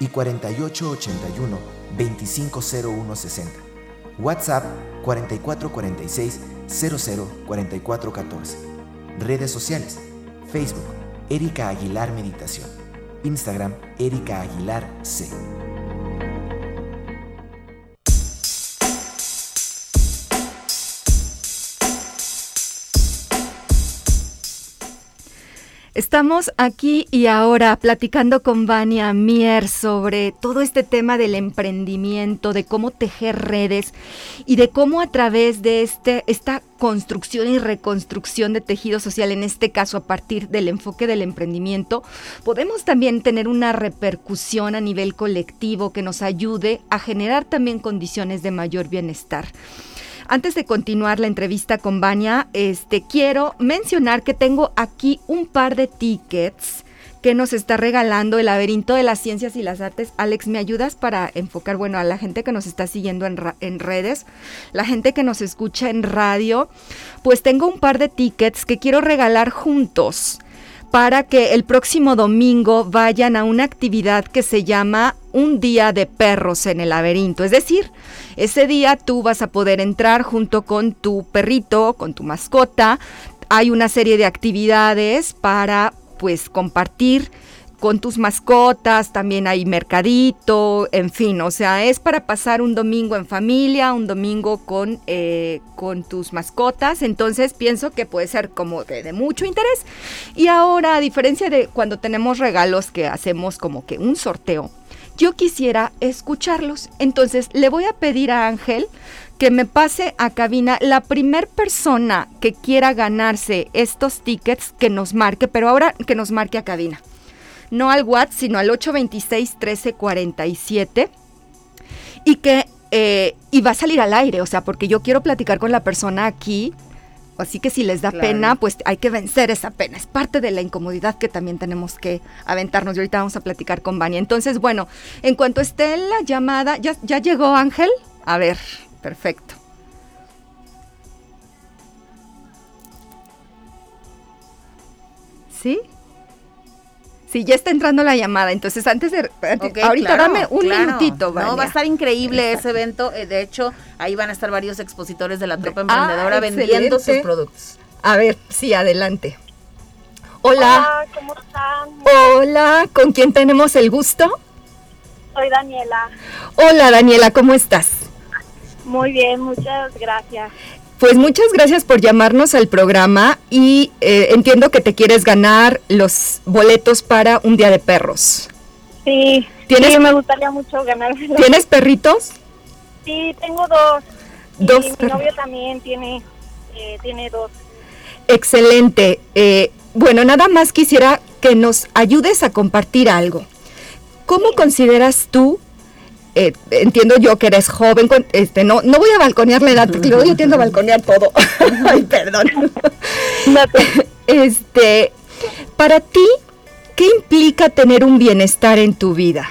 S2: y 4881 250160. WhatsApp 4446 004414. Redes sociales: Facebook Erika Aguilar Meditación. Instagram Erika Aguilar C.
S1: Estamos aquí y ahora platicando con Vania Mier sobre todo este tema del emprendimiento, de cómo tejer redes y de cómo a través de este, esta construcción y reconstrucción de tejido social, en este caso a partir del enfoque del emprendimiento, podemos también tener una repercusión a nivel colectivo que nos ayude a generar también condiciones de mayor bienestar. Antes de continuar la entrevista con Vania, este, quiero mencionar que tengo aquí un par de tickets que nos está regalando el laberinto de las ciencias y las artes. Alex, ¿me ayudas para enfocar, bueno, a la gente que nos está siguiendo en, en, redes, la gente que nos escucha en radio? Pues tengo un par de tickets que quiero regalar juntos para que el próximo domingo vayan a una actividad que se llama Un día de perros en el laberinto. Es decir, ese día tú vas a poder entrar junto con tu perrito, con tu mascota. Hay una serie de actividades para pues compartir con tus mascotas, también hay mercadito, en fin, o sea, es para pasar un domingo en familia, un domingo con, eh, con tus mascotas, entonces pienso que puede ser como de, mucho interés. Y ahora, a diferencia de cuando tenemos regalos que hacemos como que un sorteo, yo quisiera escucharlos, entonces le voy a pedir a Ángel que me pase a cabina la primer persona que quiera ganarse estos tickets que nos marque, pero ahora que nos marque a cabina no al WhatsApp, sino al 826-1347, y que eh, y va a salir al aire, o sea, porque yo quiero platicar con la persona aquí, así que si les da pena, pues hay que vencer esa pena, es parte de la incomodidad que también tenemos que aventarnos, y ahorita vamos a platicar con Vania. Entonces, bueno, en cuanto esté la llamada, ¿ya, ya llegó Ángel? A ver, perfecto. ¿Sí? Sí, ya está entrando la llamada, entonces antes de... ahorita dame un minutito.
S3: No, va a estar increíble ese evento. Eh, de hecho, ahí van a estar varios expositores de la tropa emprendedora vendiendo sus productos.
S1: A ver, sí, adelante. Hola.
S4: Hola, ¿cómo están?
S1: Hola, ¿con quién tenemos el gusto?
S4: Soy Daniela.
S1: Hola, Daniela, ¿cómo estás?
S4: Muy bien, muchas gracias.
S1: Pues muchas gracias por llamarnos al programa y eh, entiendo que te quieres ganar los boletos para un día de perros.
S4: Sí,
S1: ¿Tienes,
S4: me gustaría mucho ganármelo.
S1: ¿Tienes perritos?
S4: Sí, tengo dos.
S1: Dos.
S4: Y mi novio también tiene, eh, tiene dos.
S1: Excelente. Eh, bueno, nada más quisiera que nos ayudes a compartir algo. ¿Cómo consideras tú eh, entiendo yo que eres joven, este, no, no voy a balconear la edad, porque luego yo tiendo a balconear todo. Ay, perdón. este, para ti, ¿qué implica tener un bienestar en tu vida?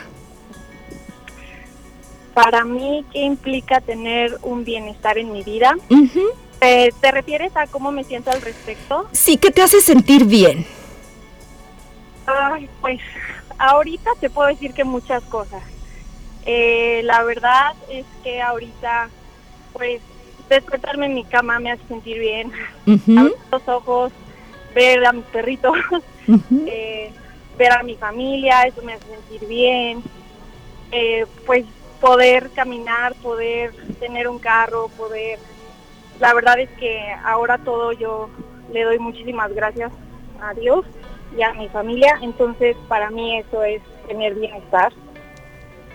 S4: Para mí, ¿qué implica tener un bienestar en mi vida? ¿Te, ¿Te refieres a cómo me siento al respecto?
S1: Sí, ¿qué te hace sentir bien?
S4: Ay, pues ahorita te puedo decir que muchas cosas. Eh, la verdad es que ahorita, pues, despertarme en mi cama me hace sentir bien. Abrir los ojos, ver a mis perritos, eh, ver a mi familia, eso me hace sentir bien. Eh, pues poder caminar, poder tener un carro, poder... La verdad es que ahora todo yo le doy muchísimas gracias a Dios y a mi familia, entonces para mí eso es tener bienestar.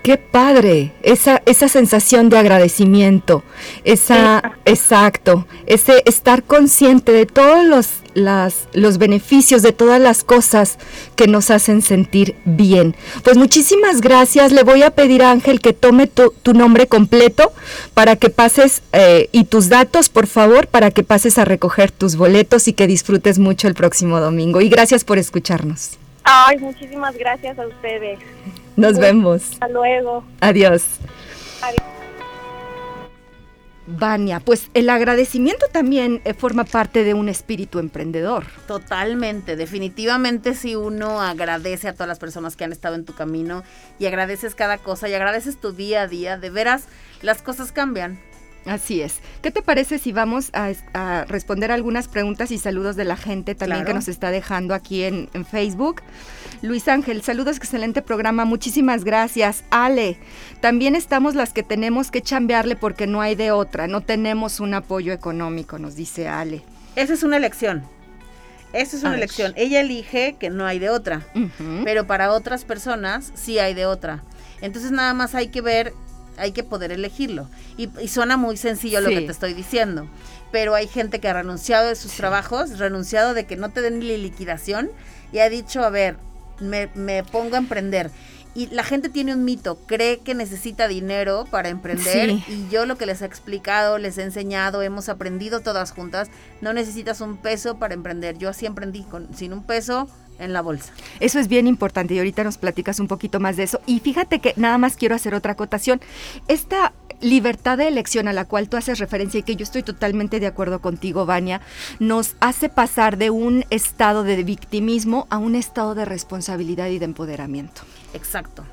S1: Qué padre, esa, esa sensación de agradecimiento, esa, exacto, ese estar consciente de todos los, las, los beneficios, de todas las cosas que nos hacen sentir bien. Pues muchísimas gracias, le voy a pedir a Ángel que tome tu, nombre completo para que pases eh, y tus datos, por favor, para que pases a recoger tus boletos y que disfrutes mucho el próximo domingo. Y gracias por escucharnos.
S4: Ay, muchísimas gracias a ustedes.
S1: Nos vemos.
S4: Hasta luego.
S1: Adiós. Adiós. Vania, pues el agradecimiento también eh, forma parte de un espíritu emprendedor.
S3: Totalmente, definitivamente si uno agradece a todas las personas que han estado en tu camino y agradeces cada cosa y agradeces tu día a día, de veras las cosas cambian.
S1: Así es. ¿Qué te parece si vamos a, responder algunas preguntas y saludos de la gente también que nos está dejando aquí en, Facebook? Luis Ángel, saludos, excelente programa, muchísimas gracias. Ale, también estamos las que tenemos que chambearle porque no hay de otra, no tenemos un apoyo económico, nos dice Ale.
S3: Esa es una elección. Esa es una elección. Ella elige que no hay de otra, pero para otras personas sí hay de otra. Entonces nada más hay que ver hay que poder elegirlo. Y, suena muy sencillo lo que te estoy diciendo, pero hay gente que ha renunciado de sus trabajos, renunciado de que no te den ni liquidación y ha dicho, a ver, me, me pongo a emprender y la gente tiene un mito, cree que necesita dinero para emprender y yo lo que les he explicado, les he enseñado, hemos aprendido todas juntas, no necesitas un peso para emprender. Yo así emprendí, con, sin un peso en la bolsa.
S1: Eso es bien importante y ahorita nos platicas un poquito más de eso. Y fíjate que nada más quiero hacer otra acotación. Esta libertad de elección a la cual tú haces referencia y que yo estoy totalmente de acuerdo contigo, Vania, nos hace pasar de un estado de victimismo a un estado de responsabilidad y de empoderamiento.
S3: Exacto.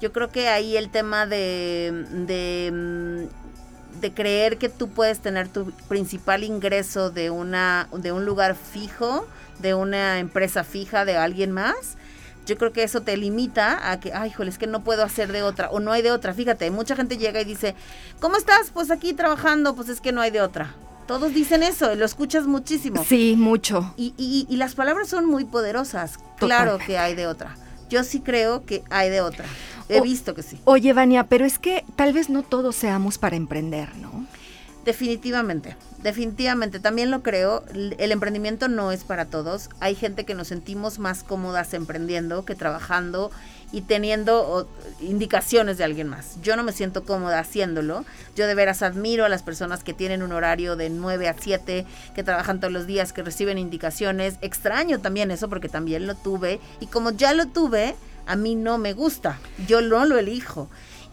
S3: Yo creo que ahí el tema de, de, mm, de creer que tú puedes tener tu principal ingreso de, una, de un lugar fijo, de una empresa fija, de alguien más, yo creo que eso te limita a que, ay, híjole, es que no puedo hacer de otra o no hay de otra. Fíjate, mucha gente llega y dice, ¿cómo estás? Pues aquí trabajando, pues es que no hay de otra. Todos dicen eso, lo escuchas muchísimo.
S1: Sí, mucho.
S3: Y, y, las palabras son muy poderosas. Claro que hay de otra. Yo sí creo que hay de otra. He visto que sí.
S1: Oye, Vania, pero es que tal vez no todos seamos para emprender, ¿no?
S3: Definitivamente, definitivamente, también lo creo, el emprendimiento no es para todos, hay gente que nos sentimos más cómodas emprendiendo que trabajando y teniendo indicaciones de alguien más. Yo no me siento cómoda haciéndolo, yo de veras admiro a las personas que tienen un horario de 9 a 7, que trabajan todos los días, que reciben indicaciones, extraño también eso porque también lo tuve y como ya lo tuve, a mí no me gusta, yo no lo elijo.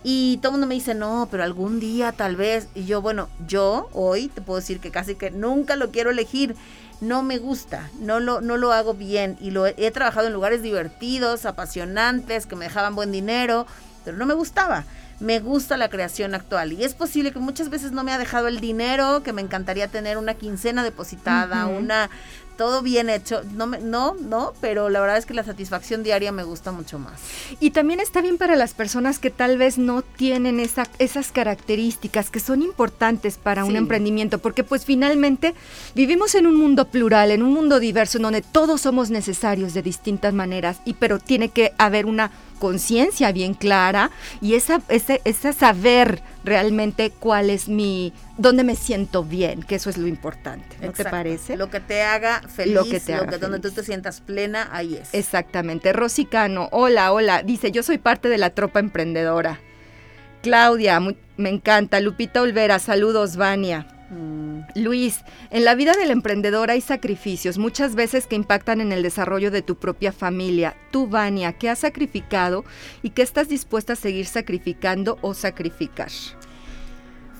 S3: Y todo el mundo me dice, no, pero algún día tal vez. Y yo, bueno, yo hoy te puedo decir que casi que nunca lo quiero elegir. No me gusta, no lo, no lo hago bien. Y lo he, trabajado en lugares divertidos, apasionantes, que me dejaban buen dinero, pero no me gustaba me gusta la creación actual y es posible que muchas veces no me ha dejado el dinero que me encantaría tener una quincena depositada, una todo bien hecho. No, me, no, no, pero la verdad es que la satisfacción diaria me gusta mucho más.
S1: Y también está bien para las personas que tal vez no tienen esa, esas características que son importantes para un emprendimiento, porque pues finalmente vivimos en un mundo plural, en un mundo diverso, en donde todos somos necesarios de distintas maneras, y pero tiene que haber una conciencia bien clara y esa, ese, ese saber realmente cuál es mi, dónde me siento bien, que eso es lo importante, ¿no te parece?
S3: Lo que te haga feliz, lo que te haga donde tú te sientas plena, ahí es.
S1: Exactamente. Rosicano, hola, hola, dice, yo soy parte de la tropa emprendedora. Claudia, me encanta. Lupita Olvera, saludos, Vania. Mm. Luis, en la vida del emprendedor hay sacrificios, muchas veces que impactan en el desarrollo de tu propia familia. Tú, Vania, ¿qué has sacrificado y qué estás dispuesta a seguir sacrificando o sacrificar?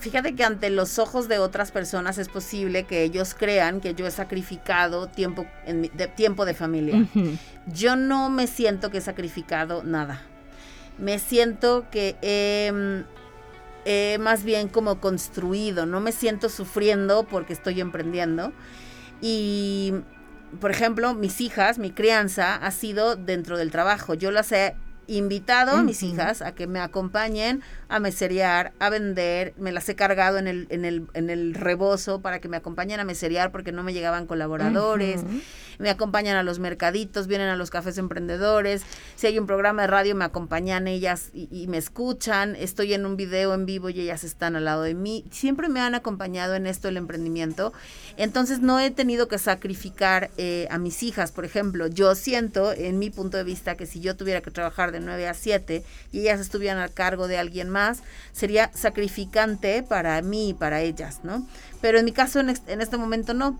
S3: Fíjate que ante los ojos de otras personas es posible que ellos crean que yo he sacrificado tiempo, de, tiempo de familia. Yo no me siento que he sacrificado nada. Me siento que he más bien como construido, no me siento sufriendo porque estoy emprendiendo. Y, por ejemplo, mis hijas, mi crianza ha sido dentro del trabajo. Yo las he invitado a mis hijas a que me acompañen a meserear, a vender, me las he cargado en el, en el, en el rebozo para que me acompañen a meserear porque no me llegaban colaboradores. Me acompañan a los mercaditos, vienen a los cafés emprendedores, si hay un programa de radio me acompañan ellas y, me escuchan, estoy en un video en vivo y ellas están al lado de mí, siempre me han acompañado en esto el emprendimiento, entonces no he tenido que sacrificar eh, a mis hijas, por ejemplo, yo siento en mi punto de vista que si yo tuviera que trabajar de 9 a 7 y ellas estuvieran a cargo de alguien más, sería sacrificante para mí y para ellas, ¿no? Pero en mi caso en este momento no.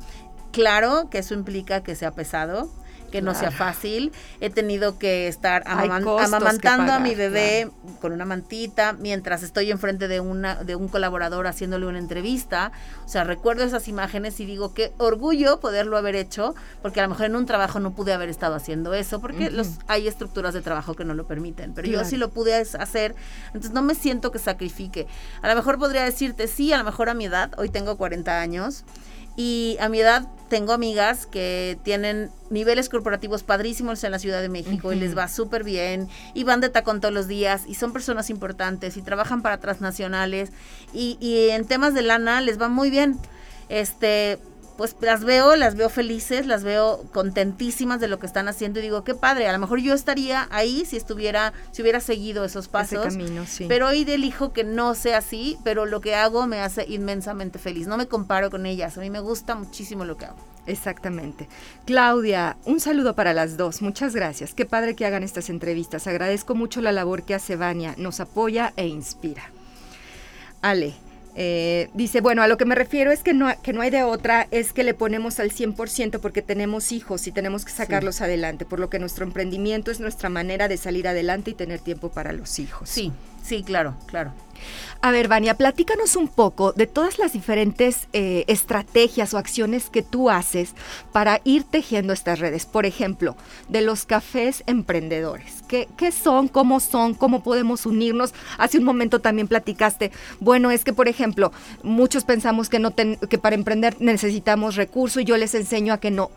S3: Claro que eso implica que sea pesado, que no sea fácil. He tenido que estar amamantando a mi bebé con una mantita mientras estoy enfrente de una de un colaborador haciéndole una entrevista. O sea, recuerdo esas imágenes y digo qué orgullo poderlo haber hecho, porque a lo mejor en un trabajo no pude haber estado haciendo eso, porque los hay estructuras de trabajo que no lo permiten, pero yo sí lo pude hacer, entonces no me siento que sacrifique. A lo mejor podría decirte, sí, a lo mejor a mi edad, hoy tengo 40 años, y a mi edad tengo amigas que tienen niveles corporativos padrísimos en la Ciudad de México y les va súper bien y van de tacón todos los días y son personas importantes y trabajan para transnacionales y, y en temas de lana les va muy bien. Este, pues las veo, las veo felices, las veo contentísimas de lo que están haciendo y digo, qué padre, a lo mejor yo estaría ahí si estuviera, si hubiera seguido esos pasos. camino, sí. Pero hoy elijo que no sea así, pero lo que hago me hace inmensamente feliz. No me comparo con ellas, a mí me gusta muchísimo lo que hago.
S1: Exactamente. Claudia, un saludo para las dos. Muchas gracias. Qué padre que hagan estas entrevistas. Agradezco mucho la labor que hace Vania. Nos apoya e inspira. Ale, eh, dice, bueno, a lo que me refiero es que no, que no hay de otra, es que le ponemos al 100% porque tenemos hijos y tenemos que sacarlos adelante, por lo que nuestro emprendimiento es nuestra manera de salir adelante y tener tiempo para los hijos.
S3: Sí, sí, claro, claro.
S1: A ver, Vania, platícanos un poco de todas las diferentes eh, estrategias o acciones que tú haces para ir tejiendo estas redes. Por ejemplo, de los cafés emprendedores. ¿Qué, son? ¿Cómo son? ¿Cómo podemos unirnos? Hace un momento también platicaste, bueno, es que, por ejemplo, muchos pensamos que, no que para emprender necesitamos recursos y yo les enseño a que no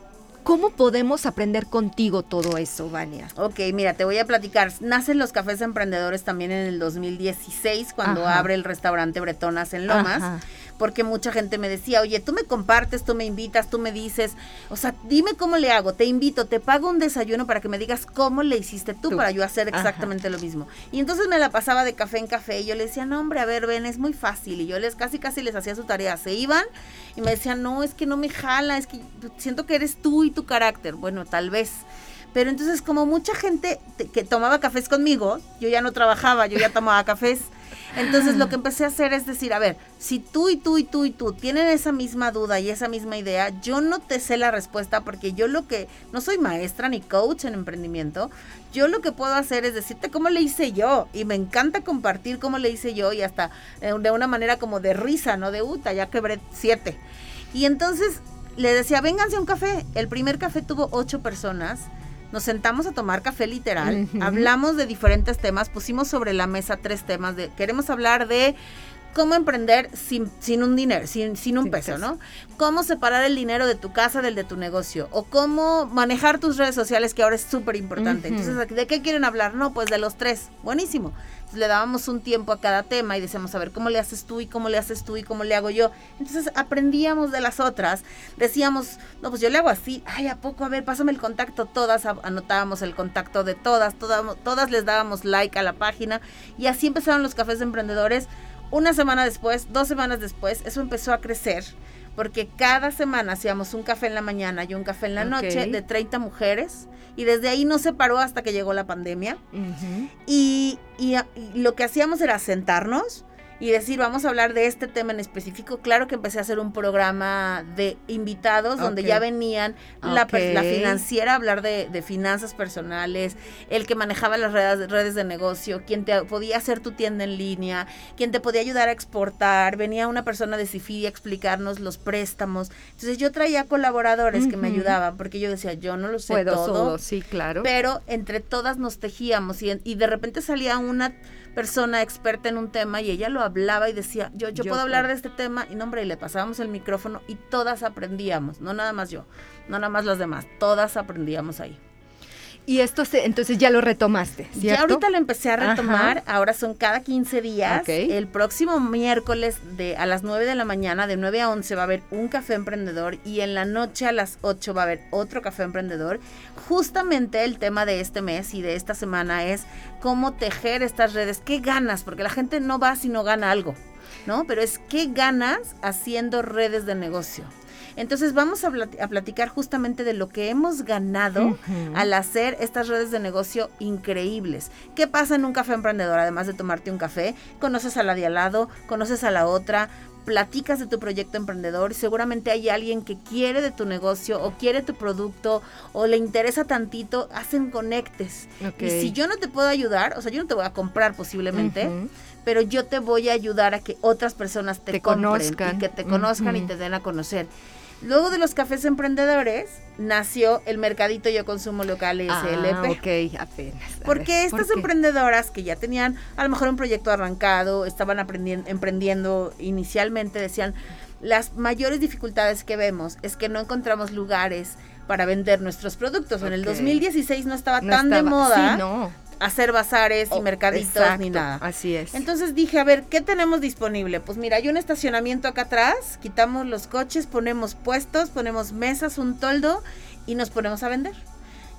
S1: ¿Cómo podemos aprender contigo todo eso, Vania?
S3: Ok, mira, te voy a platicar. Nacen los cafés emprendedores también en el 2016, cuando abre el restaurante Bretonas en Lomas porque mucha gente me decía, oye, tú me compartes, tú me invitas, tú me dices, o sea, dime cómo le hago, te invito, te pago un desayuno para que me digas cómo le hiciste tú, para yo hacer exactamente lo mismo. Y entonces me la pasaba de café en café y yo le decía, no, hombre, a ver, ven, es muy fácil. Y yo les casi, casi les hacía su tarea. Se iban y me decían, no, es que no me jala, es que siento que eres tú y tu carácter. Bueno, tal vez. Pero entonces como mucha gente que tomaba cafés conmigo, yo ya no trabajaba, yo ya tomaba cafés. Entonces lo que empecé a hacer es decir, a ver, si tú y tú y tú y tú tienen esa misma duda y esa misma idea, yo no te sé la respuesta porque yo lo que, no soy maestra ni coach en emprendimiento, yo lo que puedo hacer es decirte cómo le hice yo y me encanta compartir cómo le hice yo y hasta eh, de una manera como de risa, no de uta, ya quebré siete. Y entonces le decía, vénganse a un café. El primer café tuvo ocho personas nos sentamos a tomar café literal, hablamos de diferentes temas, pusimos sobre la mesa tres temas de, queremos hablar de cómo emprender sin, sin un dinero, sin, sin un peso, ¿no? Cómo separar el dinero de tu casa del de tu negocio o cómo manejar tus redes sociales, que ahora es súper importante. Entonces, ¿de qué quieren hablar? No, pues de los tres. Buenísimo le dábamos un tiempo a cada tema y decíamos, a ver, ¿cómo le haces tú y cómo le haces tú y cómo le hago yo? Entonces aprendíamos de las otras, decíamos, no, pues yo le hago así, ay, ¿a poco? A ver, pásame el contacto, todas anotábamos el contacto de todas, todas, todas les dábamos like a la página y así empezaron los cafés de emprendedores. Una semana después, dos semanas después, eso empezó a crecer porque cada semana hacíamos un café en la mañana y un café en la noche de 30 mujeres y desde ahí no se paró hasta que llegó la pandemia. y, y, lo que hacíamos era sentarnos y decir, vamos a hablar de este tema en específico, claro que empecé a hacer un programa de invitados donde ya venían la, la, financiera a hablar de, de, finanzas personales, el que manejaba las redes, redes de negocio, quien te podía hacer tu tienda en línea, quien te podía ayudar a exportar, venía una persona de Cifidi a explicarnos los préstamos. Entonces yo traía colaboradores que me ayudaban porque yo decía, yo no lo sé todo,
S1: sí, claro.
S3: Pero entre todas nos tejíamos y, y de repente salía una persona experta en un tema y ella lo hablaba y decía, yo, yo, puedo hablar de este tema y no, hombre, y le pasábamos el micrófono y todas aprendíamos, no nada más yo, no nada más los demás, todas aprendíamos ahí.
S1: Y esto se, entonces ya lo retomaste, ¿cierto?
S3: Ya ahorita lo empecé a retomar, ahora son cada 15 días. El próximo miércoles de a las 9 de la mañana, de 9 a 11 va a haber un café emprendedor y en la noche a las 8 va a haber otro café emprendedor. Justamente el tema de este mes y de esta semana es cómo tejer estas redes, qué ganas, porque la gente no va si no gana algo, ¿no? Pero es qué ganas haciendo redes de negocio. Entonces vamos a, platicar justamente de lo que hemos ganado al hacer estas redes de negocio increíbles. ¿Qué pasa en un café emprendedor? Además de tomarte un café, conoces a la de al lado, conoces a la otra, platicas de tu proyecto emprendedor, seguramente hay alguien que quiere de tu negocio o quiere tu producto o le interesa tantito, hacen conectes. Y si yo no te puedo ayudar, o sea, yo no te voy a comprar posiblemente, pero yo te voy a ayudar a que otras personas te, conozcan y que te conozcan y te den a conocer. Luego de los cafés emprendedores, nació el Mercadito Yo Consumo Local SLP. Ah,
S1: ok, apenas.
S3: Porque estas emprendedoras que ya tenían a lo mejor un proyecto arrancado, estaban emprendiendo inicialmente, decían, las mayores dificultades que vemos es que no encontramos lugares para vender nuestros productos. En el 2016 no estaba tan de moda. Sí, no hacer bazares y oh, mercaditos ni nada.
S1: Así es.
S3: Entonces dije, a ver, ¿qué tenemos disponible? Pues mira, hay un estacionamiento acá atrás, quitamos los coches, ponemos puestos, ponemos mesas, un toldo y nos ponemos a vender.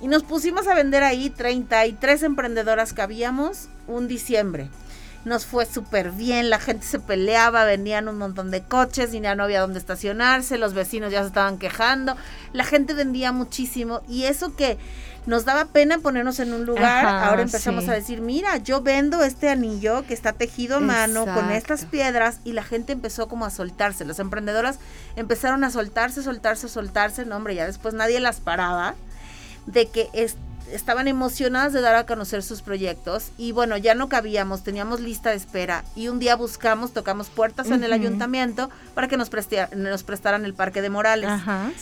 S3: Y nos pusimos a vender ahí 33 emprendedoras que habíamos un diciembre. Nos fue súper bien, la gente se peleaba, venían un montón de coches y ya no había dónde estacionarse, los vecinos ya se estaban quejando, la gente vendía muchísimo y eso que nos daba pena ponernos en un lugar, ahora empezamos a decir, mira, yo vendo este anillo que está tejido a mano con estas piedras y la gente empezó como a soltarse, las emprendedoras empezaron a soltarse, soltarse, soltarse, no hombre, ya después nadie las paraba de que estaban emocionadas de dar a conocer sus proyectos y bueno, ya no cabíamos, teníamos lista de espera y un día buscamos, tocamos puertas en el ayuntamiento para que nos, nos prestaran el Parque de Morales.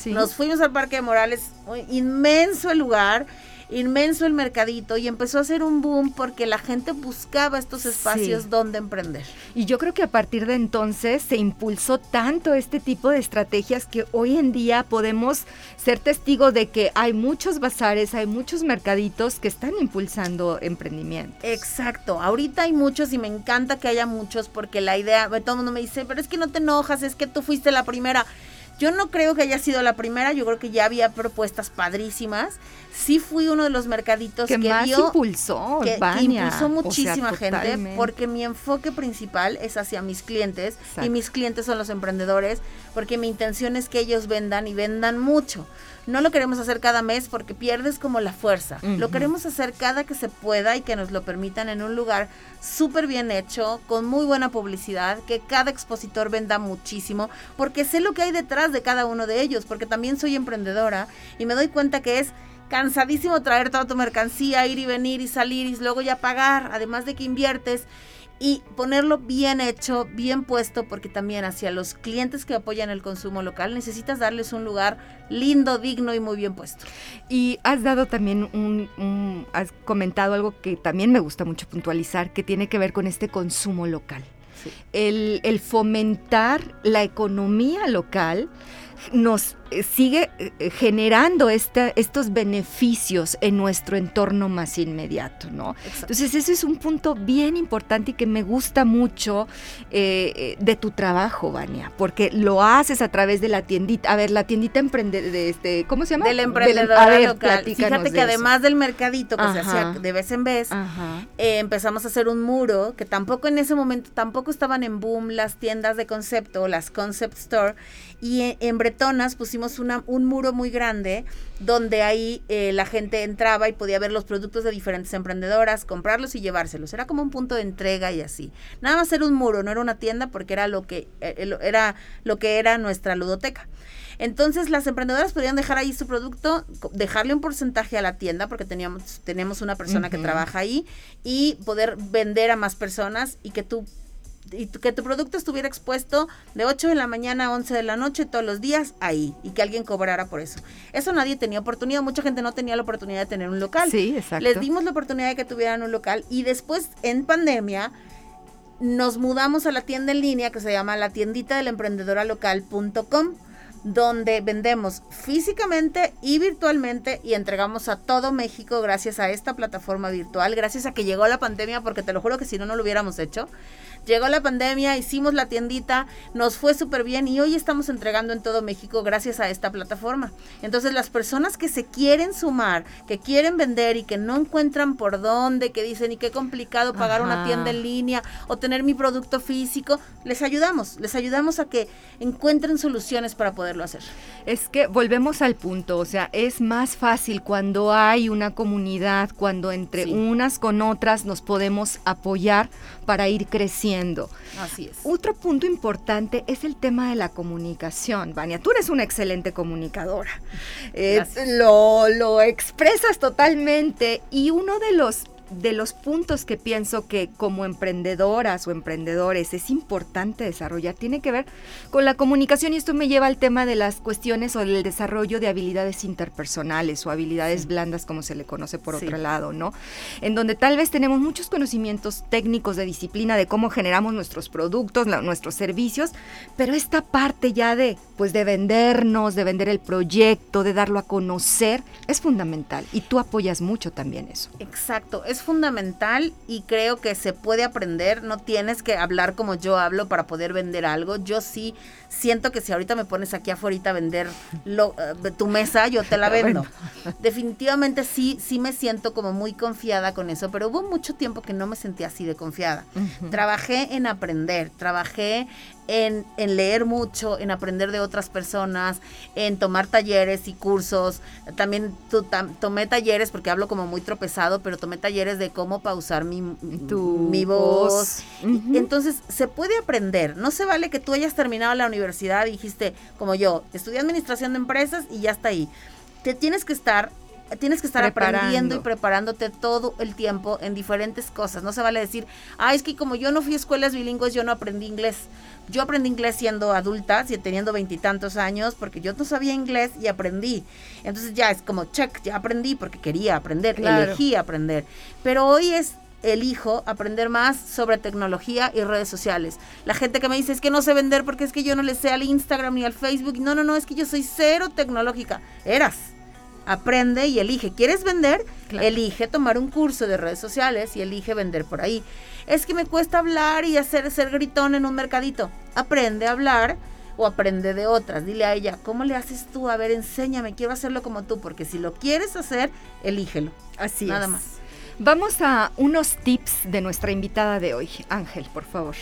S3: Nos fuimos al Parque de Morales, inmenso el lugar inmenso el mercadito y empezó a ser un boom porque la gente buscaba estos espacios donde emprender.
S1: Y yo creo que a partir de entonces se impulsó tanto este tipo de estrategias que hoy en día podemos ser testigos de que hay muchos bazares, hay muchos mercaditos que están impulsando emprendimiento.
S3: Exacto, ahorita hay muchos y me encanta que haya muchos porque la idea, todo el mundo me dice, pero es que no te enojas, es que tú fuiste la primera. Yo no creo que haya sido la primera, yo creo que ya había propuestas padrísimas. Sí fui uno de los mercaditos
S1: que, más impulsó,
S3: que, impulsó muchísima gente, porque mi enfoque principal es hacia mis clientes y mis clientes son los emprendedores, porque mi intención es que ellos vendan y vendan mucho. No lo queremos hacer cada mes porque pierdes como la fuerza. Lo queremos hacer cada que se pueda y que nos lo permitan en un lugar súper bien hecho, con muy buena publicidad, que cada expositor venda muchísimo, porque sé lo que hay detrás de cada uno de ellos, porque también soy emprendedora y me doy cuenta que es cansadísimo traer toda tu mercancía, ir y venir y salir y luego ya pagar, además de que inviertes y ponerlo bien hecho, bien puesto, porque también hacia los clientes que apoyan el consumo local necesitas darles un lugar lindo, digno y muy bien puesto.
S1: Y has dado también un, has comentado algo que también me gusta mucho puntualizar, que tiene que ver con este consumo local. El, el fomentar la economía local nos sigue eh, generando estos beneficios en nuestro entorno más inmediato, ¿no? Entonces, ese es un punto bien importante y que me gusta mucho eh, de tu trabajo, Vania, porque lo haces a través de la tiendita. A ver, la tiendita emprende, de este, ¿cómo se llama?
S3: Del emprendedor local. Fíjate que además del mercadito que se hacía de vez en vez, empezamos a hacer un muro, que tampoco en ese momento, tampoco estaban en boom las tiendas de concepto, las concept store, y en Bretonas pusimos un muro muy grande donde ahí eh, la gente entraba y podía ver los productos de diferentes emprendedoras, comprarlos y llevárselos. Era como un punto de entrega y así. Nada más era un muro, no era una tienda porque era lo que, eh, era, lo que era nuestra ludoteca. Entonces las emprendedoras podían dejar ahí su producto, dejarle un porcentaje a la tienda porque teníamos, tenemos una persona que trabaja ahí y poder vender a más personas y que tú y que tu producto estuviera expuesto de 8 de la mañana a 11 de la noche todos los días ahí y que alguien cobrara por eso. Eso nadie tenía oportunidad, mucha gente no tenía la oportunidad de tener un local.
S1: Sí, exacto.
S3: Les dimos la oportunidad de que tuvieran un local y después en pandemia nos mudamos a la tienda en línea que se llama la tiendita del emprendedora local.com donde vendemos físicamente y virtualmente y entregamos a todo México gracias a esta plataforma virtual, gracias a que llegó la pandemia, porque te lo juro que si no, no lo hubiéramos hecho. Llegó la pandemia, hicimos la tiendita, nos fue súper bien y hoy estamos entregando en todo México gracias a esta plataforma. Entonces las personas que se quieren sumar, que quieren vender y que no encuentran por dónde, que dicen y qué complicado pagar una tienda en línea o tener mi producto físico, les ayudamos, les ayudamos a que encuentren soluciones para poderlo hacer.
S1: Es que volvemos al punto, o sea, es más fácil cuando hay una comunidad, cuando entre unas con otras nos podemos apoyar para ir creciendo.
S3: Así es.
S1: Otro punto importante es el tema de la comunicación. Vania, tú eres una excelente comunicadora. Eh, lo, lo expresas totalmente y uno de los de los puntos que pienso que como emprendedoras o emprendedores es importante desarrollar tiene que ver con la comunicación y esto me lleva al tema de las cuestiones o del desarrollo de habilidades interpersonales o habilidades blandas como se le conoce por otro lado, ¿no? En donde tal vez tenemos muchos conocimientos técnicos de disciplina de cómo generamos nuestros productos, nuestros servicios, pero esta parte ya de pues de vendernos, de vender el proyecto, de darlo a conocer es fundamental y tú apoyas mucho también eso.
S3: Exacto, es fundamental y creo que se puede aprender. No tienes que hablar como yo hablo para poder vender algo. Yo sí siento que si ahorita me pones aquí afuera a vender lo, eh, tu mesa, yo te la vendo. Definitivamente sí, sí me siento como muy confiada con eso, pero hubo mucho tiempo que no me sentía así de confiada. Trabajé en aprender, trabajé en, en, leer mucho, en aprender de otras personas, en tomar talleres y cursos. También tomé talleres, porque hablo como muy tropezado, pero tomé talleres de cómo pausar mi, mi voz. Entonces, se puede aprender. No se vale que tú hayas terminado la universidad y dijiste, como yo, estudié administración de empresas y ya está ahí. Te tienes que estar tienes que estar aprendiendo y preparándote todo el tiempo en diferentes cosas. No se vale decir, ah, es que como yo no fui a escuelas bilingües, yo no aprendí inglés. Yo aprendí inglés siendo adulta, teniendo veintitantos años, porque yo no sabía inglés y aprendí. Entonces ya es como, check, ya aprendí porque quería aprender, elegí aprender. Pero hoy es elijo aprender más sobre tecnología y redes sociales. La gente que me dice es que no sé vender porque es que yo no le sé al Instagram ni al Facebook. No, no, no, es que yo soy cero tecnológica. Eras. Aprende y elige. ¿Quieres vender? Elige tomar un curso de redes sociales y elige vender por ahí. Es que me cuesta hablar y hacer ser gritón en un mercadito. Aprende a hablar o aprende de otras. Dile a ella, ¿cómo le haces tú? A ver, enséñame, quiero hacerlo como tú, porque si lo quieres hacer, elígelo.
S1: Así Nada más. Vamos a unos tips de nuestra invitada de hoy. Ángel, por favor.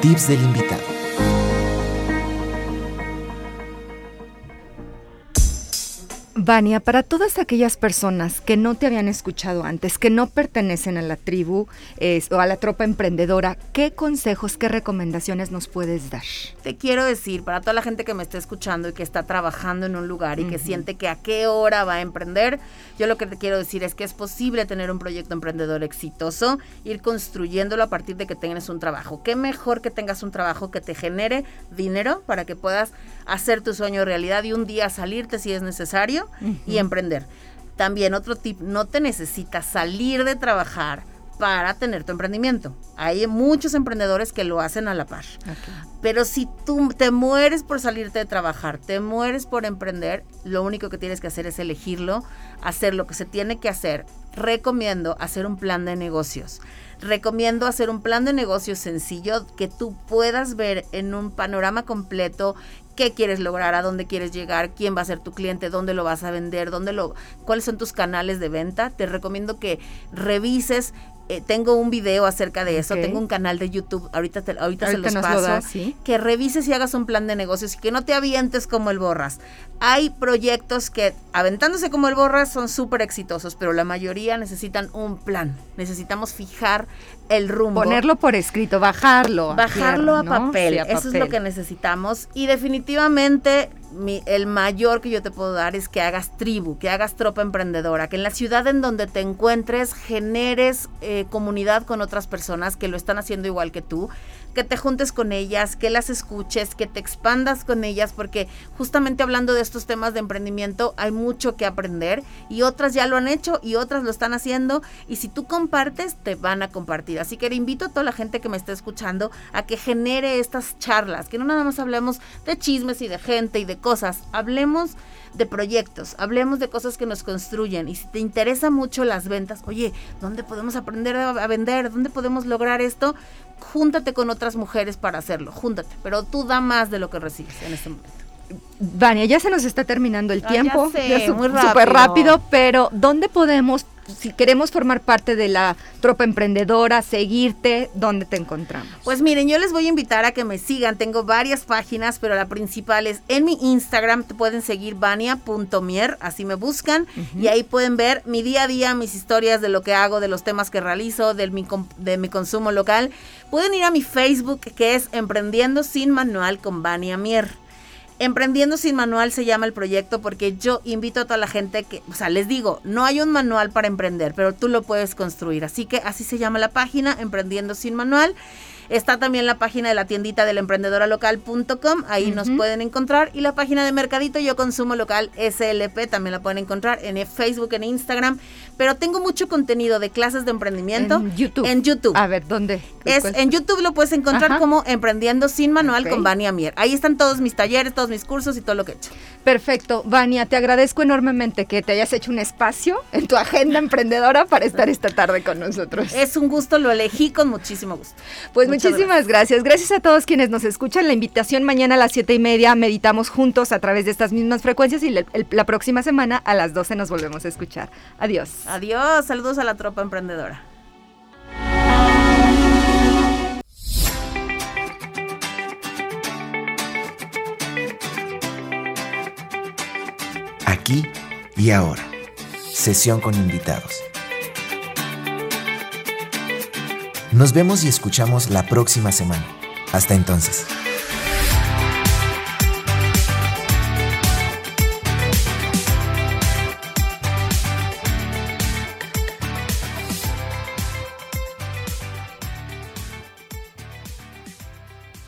S2: Tips del invitado.
S1: Vania, para todas aquellas personas que no te habían escuchado antes, que no pertenecen a la tribu o a la tropa emprendedora, ¿qué consejos, qué recomendaciones nos puedes dar?
S3: Te quiero decir, para toda la gente que me está escuchando y que está trabajando en un lugar y que siente que a qué hora va a emprender, yo lo que te quiero decir es que es posible tener un proyecto emprendedor exitoso, ir construyéndolo a partir de que tengas un trabajo. Qué mejor que tengas un trabajo que te genere dinero para que puedas hacer tu sueño realidad y un día salirte si es necesario y emprender. También otro tip, no te necesitas salir de trabajar para tener tu emprendimiento. Hay muchos emprendedores que lo hacen a la par. Pero si tú te mueres por salirte de trabajar, te mueres por emprender, lo único que tienes que hacer es elegirlo, hacer lo que se tiene que hacer. Recomiendo hacer un plan de negocios. Recomiendo hacer un plan de negocios sencillo que tú puedas ver en un panorama completo qué quieres lograr, a dónde quieres llegar, quién va a ser tu cliente, dónde lo vas a vender, dónde lo, cuáles son tus canales de venta. Te recomiendo que revises eh, tengo un video acerca de eso, tengo un canal de YouTube, ahorita, ahorita, se los paso, que revises y hagas un plan de negocios y que no te avientes como el borras. Hay proyectos que aventándose como el borras son súper exitosos, pero la mayoría necesitan un plan, necesitamos fijar el rumbo.
S1: Ponerlo por escrito, bajarlo.
S3: Bajarlo a, papel, eso es lo que necesitamos y definitivamente el mayor que yo te puedo dar es que hagas tribu, que hagas tropa emprendedora, que en la ciudad en donde te encuentres generes eh, comunidad con otras personas que lo están haciendo igual que tú, que te juntes con ellas, que las escuches, que te expandas con ellas, porque justamente hablando de estos temas de emprendimiento hay mucho que aprender y otras ya lo han hecho y otras lo están haciendo y si tú compartes te van a compartir. Así que le invito a toda la gente que me está escuchando a que genere estas charlas, que no nada más hablemos de chismes y de gente y de cosas, hablemos de proyectos, hablemos de cosas que nos construyen y si te interesa mucho las ventas, oye, ¿dónde podemos aprender a, vender? ¿Dónde podemos lograr esto? Júntate con otras mujeres para hacerlo, júntate, pero tú da más de lo que recibes en este momento.
S1: Vania, ya se nos está terminando el ah, tiempo, ya muy súper rápido, pero ¿dónde podemos si queremos formar parte de la tropa emprendedora, seguirte, ¿dónde te encontramos?
S3: Pues miren, yo les voy a invitar a que me sigan. Tengo varias páginas, pero la principal es en mi Instagram. Te pueden seguir vania.mier, así me buscan. Y ahí pueden ver mi día a día, mis historias de lo que hago, de los temas que realizo, de mi, de mi consumo local. Pueden ir a mi Facebook, que es Emprendiendo sin Manual con Vania Mier. Emprendiendo sin manual se llama el proyecto porque yo invito a toda la gente que, o sea, les digo, no hay un manual para emprender, pero tú lo puedes construir. Así que así se llama la página, Emprendiendo sin manual. Está también la página de la tiendita del emprendedoralocal.com, ahí nos pueden encontrar. Y la página de Mercadito Yo Consumo Local SLP también la pueden encontrar en Facebook, en Instagram. Pero tengo mucho contenido de clases de emprendimiento
S1: en YouTube.
S3: En YouTube.
S1: A ver, ¿dónde?
S3: Es, en YouTube lo puedes encontrar como Emprendiendo sin Manual con Vania Mier. Ahí están todos mis talleres, todos mis cursos y todo lo que he hecho.
S1: Perfecto. Vania, te agradezco enormemente que te hayas hecho un espacio en tu agenda emprendedora para estar esta tarde con nosotros.
S3: Es un gusto, lo elegí con muchísimo gusto.
S1: Pues Muchísimas gracias. gracias. a todos quienes nos escuchan. La invitación mañana a las siete y media meditamos juntos a través de estas mismas frecuencias y la próxima semana a las 12 nos volvemos a escuchar. Adiós.
S3: Adiós. Saludos a la tropa emprendedora.
S2: Aquí y ahora. Sesión con invitados Nos vemos y escuchamos la próxima semana. Hasta entonces.